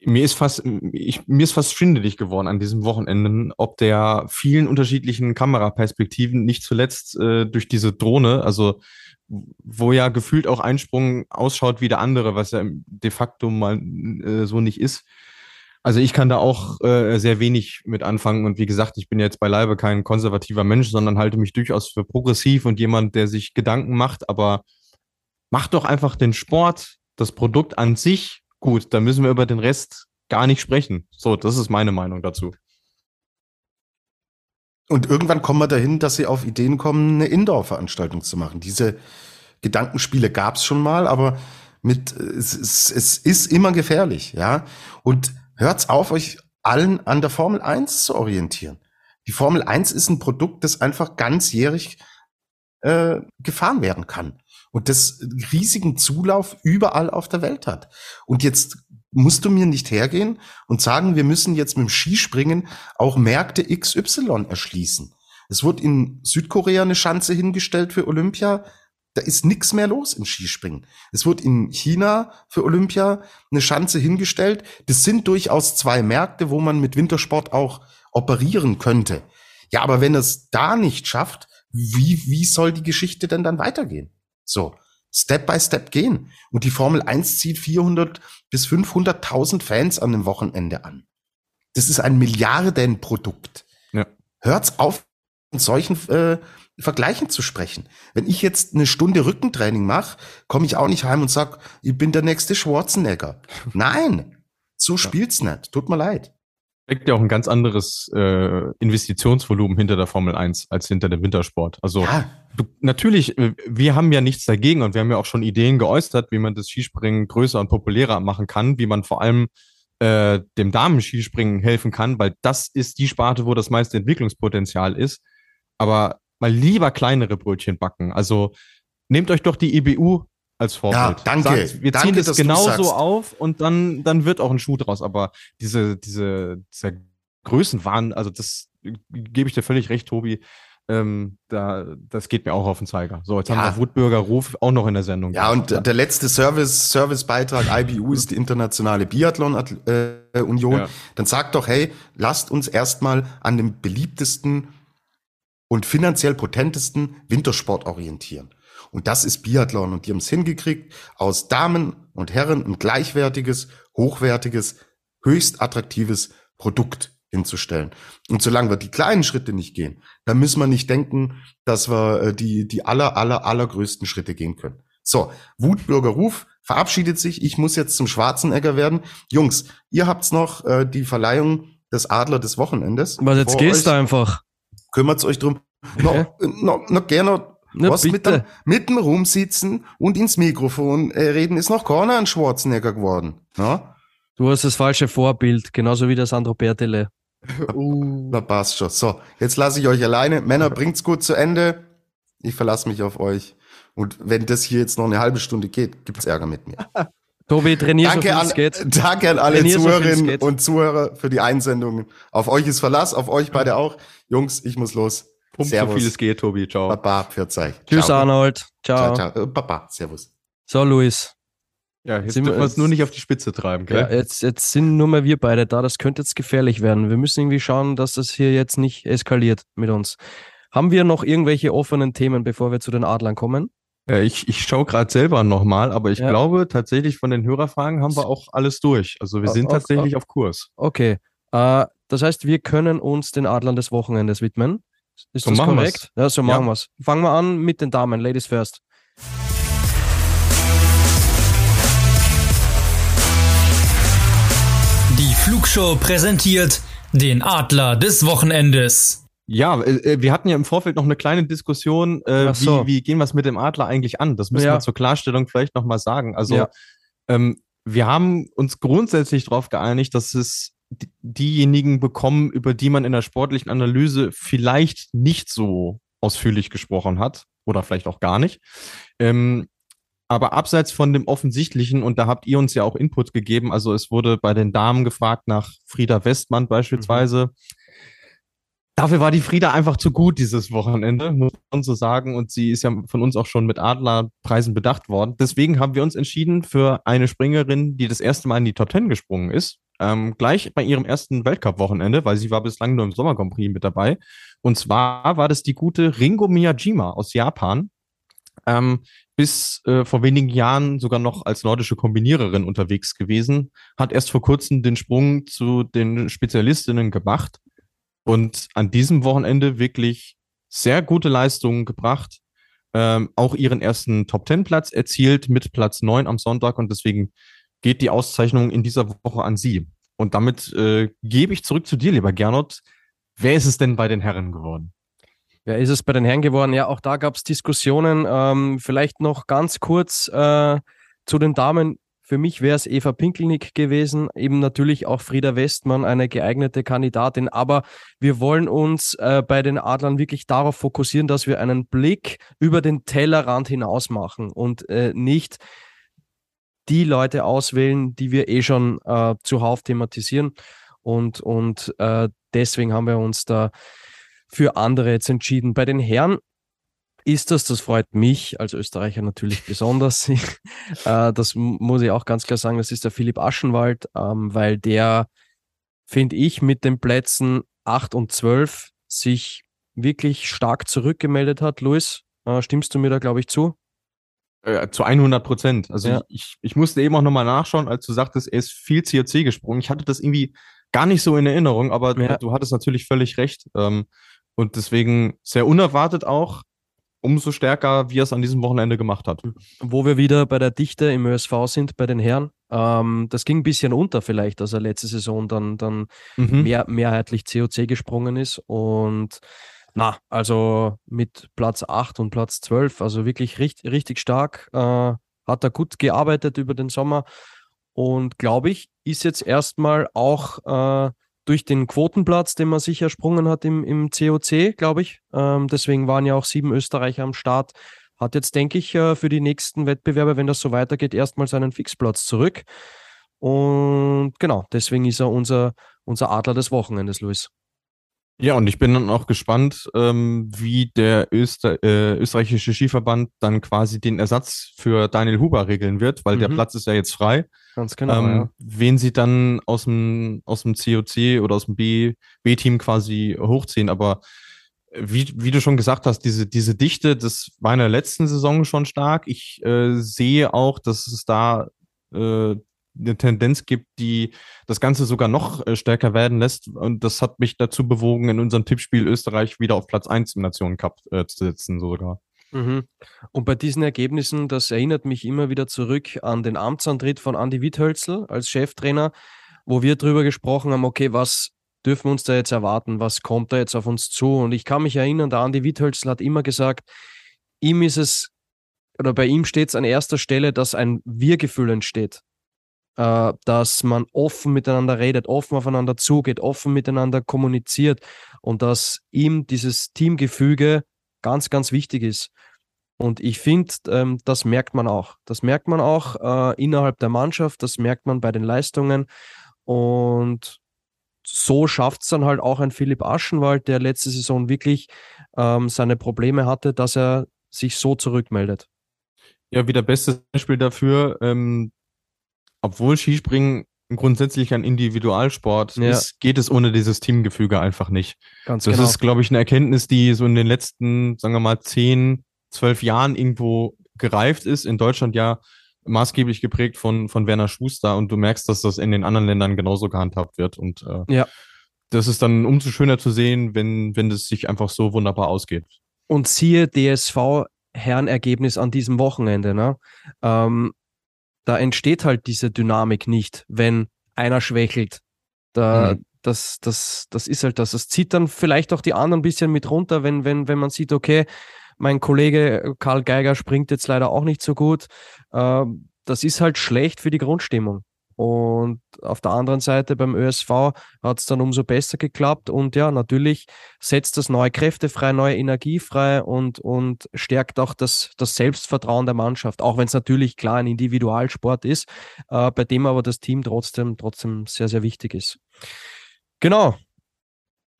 Mir ist fast, ich, mir ist fast schwindelig geworden an diesem Wochenende, ob der vielen unterschiedlichen Kameraperspektiven nicht zuletzt äh, durch diese Drohne, also wo ja gefühlt auch ein Sprung ausschaut wie der andere, was ja de facto mal äh, so nicht ist. Also ich kann da auch äh, sehr wenig mit anfangen und wie gesagt, ich bin jetzt beileibe kein konservativer Mensch, sondern halte mich durchaus für progressiv und jemand, der sich Gedanken macht, aber macht doch einfach den Sport, das Produkt an sich gut, da müssen wir über den Rest gar nicht sprechen. So, das ist meine Meinung dazu. Und irgendwann kommen wir dahin, dass sie auf Ideen kommen, eine Indoor-Veranstaltung zu machen. Diese Gedankenspiele gab es schon mal, aber mit es, es, es ist immer gefährlich, ja. Und hört's auf, euch allen an der Formel 1 zu orientieren. Die Formel 1 ist ein Produkt, das einfach ganzjährig äh, gefahren werden kann und das riesigen Zulauf überall auf der Welt hat. Und jetzt musst du mir nicht hergehen und sagen, wir müssen jetzt mit dem Skispringen auch Märkte XY erschließen. Es wird in Südkorea eine Schanze hingestellt für Olympia. Da ist nichts mehr los im Skispringen. Es wird in China für Olympia eine Schanze hingestellt. Das sind durchaus zwei Märkte, wo man mit Wintersport auch operieren könnte. Ja, aber wenn es da nicht schafft, wie, wie soll die Geschichte denn dann weitergehen? So. Step by Step gehen. Und die Formel 1 zieht 400 bis 500.000 Fans an dem Wochenende an. Das ist ein Milliardenprodukt. Ja. Hört's auf, in solchen äh, Vergleichen zu sprechen. Wenn ich jetzt eine Stunde Rückentraining mache, komme ich auch nicht heim und sag, ich bin der nächste Schwarzenegger. Nein, So spielt's nicht. Tut mir leid. Steckt ja auch ein ganz anderes äh, Investitionsvolumen hinter der Formel 1 als hinter dem Wintersport. Also Ja, du, natürlich, äh, wir haben ja nichts dagegen und wir haben ja auch schon Ideen geäußert, wie man das Skispringen größer und populärer machen kann, wie man vor allem äh, dem Damen-Skispringen helfen kann, weil das ist die Sparte, wo das meiste Entwicklungspotenzial ist. Aber mal lieber kleinere Brötchen backen. Also nehmt euch doch die EBU als Vorbild. Ja, danke. Sagt, wir Danke, ziehen das genauso auf und dann, dann wird auch ein Schuh draus. Aber diese, diese, dieser Größenwahn, also das äh, gebe ich dir völlig recht, Tobi. Ähm, da, das geht mir auch auf den Zeiger. So, jetzt Ja. haben wir Wutbürger Ruf auch noch in der Sendung. Ja, und gehabt, der letzte Service, Servicebeitrag IBU ist die internationale Biathlon-Union. Ja. Dann sagt doch, hey, lasst uns erstmal an dem beliebtesten und finanziell potentesten Wintersport orientieren. Und das ist Biathlon. Und die haben es hingekriegt, aus Damen und Herren ein gleichwertiges, hochwertiges, höchst attraktives Produkt hinzustellen. Und solange wir die kleinen Schritte nicht gehen, dann müssen wir nicht denken, dass wir äh, die, die aller, aller, allergrößten Schritte gehen können. So, Wutbürger Ruf verabschiedet sich. Ich muss jetzt zum Schwarzenegger werden. Jungs, ihr habt's noch äh, die Verleihung des Adler des Wochenendes. Was jetzt vor gehst du einfach. Kümmert's euch drum. Noch, noch, noch gerne Na, was mit dem, mit dem rumsitzen und ins Mikrofon äh, reden, ist noch keiner ein Schwarzenegger geworden. Ja? Du hast das falsche Vorbild, genauso wie der Sandro Bertele. Na passt schon. So, jetzt lasse ich euch alleine. Männer, bringt's gut zu Ende. Ich verlasse mich auf euch. Und wenn das hier jetzt noch eine halbe Stunde geht, gibt's Ärger mit mir. Tobi, trainier so Danke viel an, es geht. danke an alle Trainier so es Zuhörerinnen geht. und Zuhörer für die Einsendungen. Auf euch ist Verlass, auf euch beide auch. Jungs, ich muss los. Pump so viel es geht, Tobi. Ciao. Baba, pfiat euch. Tschüss, Ciao. Arnold. Ciao. Ciao, ciao. Äh, Baba, servus. So, Luis. Ja, jetzt dürfen wir es jetzt- nur nicht auf die Spitze treiben, Ja, gell? jetzt, jetzt sind nur mehr wir beide da. Das könnte jetzt gefährlich werden. Wir müssen irgendwie schauen, dass das hier jetzt nicht eskaliert mit uns. Haben wir noch irgendwelche offenen Themen, bevor wir zu den Adlern kommen? Ja, ich ich schaue gerade selber nochmal, aber ich Ja. glaube tatsächlich von den Hörerfragen haben wir auch alles durch. Also wir O- sind o- tatsächlich auf Kurs. Okay. Äh, das heißt, wir können uns den Adlern des Wochenendes widmen. Ist So das machen korrekt? Ja, so Ja. machen wir's. Fangen wir an mit den Damen. Ladies first. Die Flugshow präsentiert den Adler des Wochenendes. Ja, äh, äh, wir hatten ja im Vorfeld noch eine kleine Diskussion, äh, so. wie, wie gehen wir es mit dem Adler eigentlich an? Das müssen Ja. wir zur Klarstellung vielleicht nochmal sagen. Also Ja. ähm, wir haben uns grundsätzlich darauf geeinigt, dass es diejenigen bekommen, über die man in der sportlichen Analyse vielleicht nicht so ausführlich gesprochen hat oder vielleicht auch gar nicht. Ähm, aber abseits von dem Offensichtlichen, und da habt ihr uns ja auch Input gegeben, also es wurde bei den Damen gefragt nach Frieda Westmann beispielsweise. Dafür war die Frieda einfach zu gut dieses Wochenende, muss man so sagen. Und sie ist ja von uns auch schon mit Adlerpreisen bedacht worden. Deswegen haben wir uns entschieden für eine Springerin, die das erste Mal in die Top Ten gesprungen ist. Ähm, gleich bei ihrem ersten Weltcup-Wochenende, weil sie war bislang nur im Sommer Grand Prix mit dabei. Und zwar war das die gute Ringo Miyajima aus Japan. Ähm, bis äh, vor wenigen Jahren sogar noch als nordische Kombiniererin unterwegs gewesen, hat erst vor kurzem den Sprung zu den Spezialistinnen gemacht und an diesem Wochenende wirklich sehr gute Leistungen gebracht. Ähm, auch ihren ersten Top-10-Platz erzielt mit Platz 9 am Sonntag und deswegen geht die Auszeichnung in dieser Woche an sie. Und damit äh, gebe ich zurück zu dir, lieber Gernot. Wer ist es denn bei den Herren geworden? Wer ist es bei den Herren geworden? Ja, auch da gab es Diskussionen. Ähm, vielleicht noch ganz kurz äh, zu den Damen. Für mich wäre es Eva Pinkelnick gewesen, eben natürlich auch Frieda Westmann, eine geeignete Kandidatin. Aber wir wollen uns äh, bei den Adlern wirklich darauf fokussieren, dass wir einen Blick über den Tellerrand hinaus machen und äh, nicht die Leute auswählen, die wir eh schon äh, zuhauf thematisieren. Und, und äh, deswegen haben wir uns da für andere jetzt entschieden. Bei den Herren ist das, das freut mich als Österreicher natürlich besonders. äh, das muss ich auch ganz klar sagen, das ist der Philipp Aschenwald, ähm, weil der, finde ich, mit den Plätzen 8 und 12 sich wirklich stark zurückgemeldet hat. Luis, äh, stimmst du mir da, glaube ich, zu? Äh, zu 100 Prozent. Also Ja. ich, ich musste eben auch nochmal nachschauen, als du sagtest, er ist viel COC gesprungen. Ich hatte das irgendwie gar nicht so in Erinnerung, aber Ja. du hattest natürlich völlig recht. Ähm, und deswegen sehr unerwartet auch, umso stärker, wie er es an diesem Wochenende gemacht hat. Wo wir wieder bei der Dichte im ÖSV sind, bei den Herren. Ähm, das ging ein bisschen unter vielleicht, dass er letzte Saison dann, dann mhm. mehr, mehrheitlich COC gesprungen ist. Und na, also mit Platz 8 und Platz 12, also wirklich richtig, richtig stark. Äh, hat er gut gearbeitet über den Sommer und glaube ich, ist jetzt erstmal auch äh, durch den Quotenplatz, den man sich ersprungen hat im, im COC, glaube ich. Ähm, deswegen waren ja auch sieben Österreicher am Start. Hat jetzt, denke ich, äh, für die nächsten Wettbewerbe, wenn das so weitergeht, erstmal seinen Fixplatz zurück. Und genau, deswegen ist er unser, unser Adler des Wochenendes, Luis. Ja, und ich bin dann auch gespannt, ähm, wie der Öster äh, österreichische Skiverband dann quasi den Ersatz für Daniel Huber regeln wird, weil mhm. der Platz ist ja jetzt frei. Ganz genau. Ähm, ja. Wen sie dann aus dem, aus dem COC oder aus dem B-Team quasi hochziehen. Aber wie, wie du schon gesagt hast, diese, diese Dichte, das war in der letzten Saison schon stark. Ich äh, sehe auch, dass es da äh, eine Tendenz gibt, die das Ganze sogar noch äh, stärker werden lässt. Und das hat mich dazu bewogen, in unserem Tippspiel Österreich wieder auf Platz 1 im Nationencup äh, zu setzen, sogar. Mhm. Und bei diesen Ergebnissen, das erinnert mich immer wieder zurück an den Amtsantritt von Andy Witthölzl als Cheftrainer, wo wir darüber gesprochen haben, okay, was dürfen wir uns da jetzt erwarten, was kommt da jetzt auf uns zu? Und ich kann mich erinnern, der Andy Witthölzl hat immer gesagt, ihm ist es, oder bei ihm steht es an erster Stelle, dass ein Wir-Gefühl entsteht äh, dass man offen miteinander redet, offen aufeinander zugeht, offen miteinander kommuniziert und dass ihm dieses Teamgefüge ganz, ganz wichtig ist. Und ich finde, ähm, das merkt man auch. Das merkt man auch äh, innerhalb der Mannschaft, das merkt man bei den Leistungen. Und so schafft es dann halt auch ein Philipp Aschenwald, der letzte Saison wirklich ähm, seine Probleme hatte, dass er sich so zurückmeldet. Ja, wieder bestes Beispiel dafür. Ähm, obwohl Skispringen grundsätzlich ein Individualsport ja. ist, geht es ohne dieses Teamgefüge einfach nicht. Ganz das genau. ist, glaube ich, eine Erkenntnis, die so in den letzten, sagen wir mal, zehn, zwölf Jahren irgendwo gereift ist. In Deutschland ja maßgeblich geprägt von, von Werner Schuster und du merkst, dass das in den anderen Ländern genauso gehandhabt wird. Und äh, ja. das ist dann umso schöner zu sehen, wenn, wenn das sich einfach so wunderbar ausgeht. Und siehe DSV Herrenergebnis an diesem Wochenende. Ne? Ähm, da entsteht halt diese Dynamik nicht, wenn einer schwächelt. Da, mhm. das, das, das ist halt das. Das zieht dann vielleicht auch die anderen ein bisschen mit runter, wenn, wenn, wenn man sieht, okay, mein Kollege Karl Geiger springt jetzt leider auch nicht so gut. Äh, das ist halt schlecht für die Grundstimmung. Und auf der anderen Seite beim ÖSV hat es dann umso besser geklappt. Und ja, natürlich setzt das neue Kräfte frei, neue Energie frei und, und stärkt auch das, das Selbstvertrauen der Mannschaft. Auch wenn es natürlich klar ein Individualsport ist, äh, bei dem aber das Team trotzdem, trotzdem sehr, sehr wichtig ist. Genau.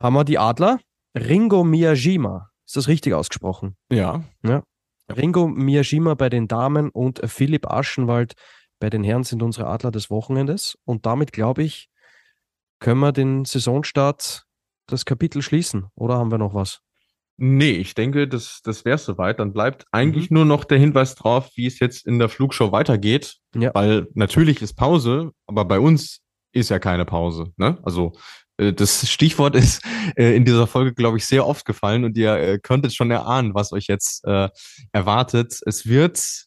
Haben wir die Adler. Ringo Miyajima. Ist das richtig ausgesprochen? Ja. ja. Ringo Miyajima bei den Damen und Philipp Aschenwald bei den Herren sind unsere Adler des Wochenendes. Und damit, glaube ich, können wir den Saisonstart, das Kapitel schließen. Oder haben wir noch was? Nee, ich denke, das, das wäre soweit. Dann bleibt eigentlich mhm. nur noch der Hinweis drauf, wie es jetzt in der Flugshow weitergeht. Ja. Weil natürlich ist Pause, aber bei uns ist ja keine Pause. Ne? Also äh, das Stichwort ist äh, in dieser Folge, glaube ich, sehr oft gefallen und ihr äh, könntet schon erahnen, was euch jetzt äh, erwartet. Es wird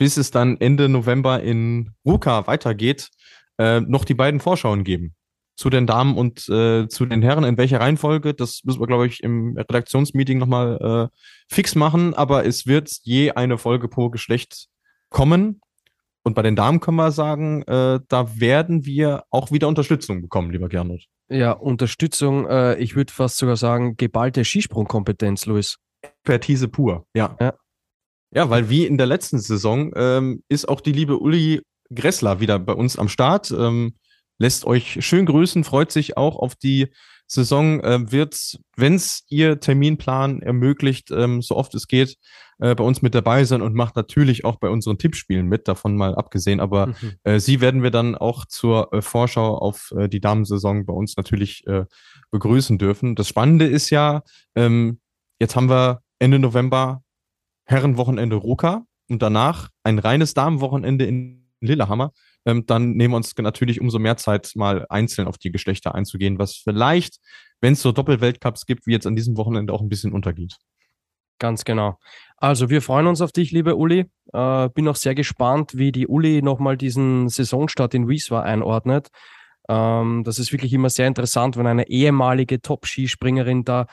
bis es dann Ende November in Ruka weitergeht, äh, noch die beiden Vorschauen geben. Zu den Damen und äh, zu den Herren. In welcher Reihenfolge, das müssen wir, glaube ich, im Redaktionsmeeting nochmal äh, fix machen. Aber es wird je eine Folge pro Geschlecht kommen. Und bei den Damen können wir sagen, äh, da werden wir auch wieder Unterstützung bekommen, lieber Gernot. Ja, Unterstützung, äh, ich würde fast sogar sagen, geballte Skisprungkompetenz, Luis. Expertise pur, ja. ja. Ja, weil wie in der letzten Saison ähm, ist auch die liebe Uli Gressler wieder bei uns am Start. Ähm, lässt euch schön grüßen, freut sich auch auf die Saison. Äh, wird, wenn es ihr Terminplan ermöglicht, ähm, so oft es geht, äh, bei uns mit dabei sein und macht natürlich auch bei unseren Tippspielen mit, davon mal abgesehen. Aber mhm. äh, sie werden wir dann auch zur äh, Vorschau auf äh, die Damensaison bei uns natürlich äh, begrüßen dürfen. Das Spannende ist ja, ähm, jetzt haben wir Ende November Herrenwochenende Ruka und danach ein reines Damenwochenende in Lillehammer. Ähm, dann nehmen wir uns natürlich umso mehr Zeit, mal einzeln auf die Geschlechter einzugehen, was vielleicht, wenn es so Doppelweltcups gibt, wie jetzt an diesem Wochenende auch ein bisschen untergeht. Ganz genau. Also wir freuen uns auf dich, liebe Uli. Äh, bin auch sehr gespannt, wie die Uli nochmal diesen Saisonstart in Wieswa einordnet. Ähm, das ist wirklich immer sehr interessant, wenn eine ehemalige Top-Skispringerin da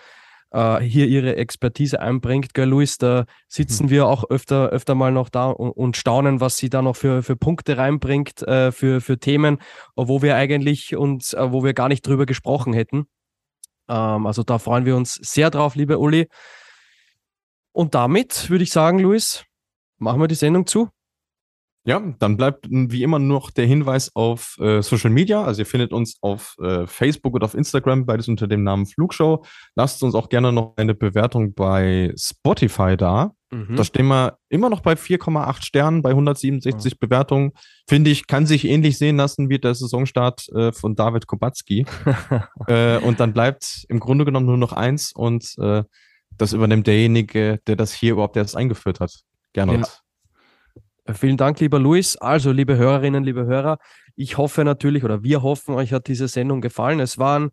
äh, hier ihre Expertise einbringt. Gell, Luis, da sitzen mhm. wir auch öfter, öfter mal noch da und, und, staunen, was sie da noch für, für Punkte reinbringt, äh, für, für Themen, wo wir eigentlich uns, äh, wo wir gar nicht drüber gesprochen hätten. Ähm, also da freuen wir uns sehr drauf, liebe Uli. Und damit würde ich sagen, Luis, machen wir die Sendung zu. Ja, dann bleibt wie immer noch der Hinweis auf äh, Social Media. Also ihr findet uns auf äh, Facebook und auf Instagram, beides unter dem Namen Flugshow. Lasst uns auch gerne noch eine Bewertung bei Spotify da. Mhm. Da stehen wir immer noch bei 4,8 Sternen, bei 167 mhm. Bewertungen. Finde ich, kann sich ähnlich sehen lassen wie der Saisonstart äh, von David Kubacki. Äh, und dann bleibt im Grunde genommen nur noch eins und äh, das übernimmt derjenige, der das hier überhaupt erst eingeführt hat. Gerne. Ja. Vielen Dank, lieber Luis. Also, liebe Hörerinnen, liebe Hörer, ich hoffe natürlich oder wir hoffen, euch hat diese Sendung gefallen. Es waren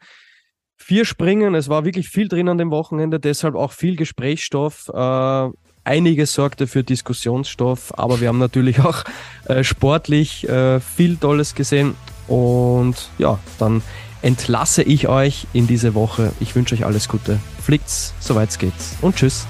vier Springen, es war wirklich viel drin an dem Wochenende, deshalb auch viel Gesprächsstoff. Äh, einiges sorgte für Diskussionsstoff, aber wir haben natürlich auch äh, sportlich äh, viel Tolles gesehen. Und ja, dann entlasse ich euch in diese Woche. Ich wünsche euch alles Gute. Fliegt's, soweit es geht. Und tschüss.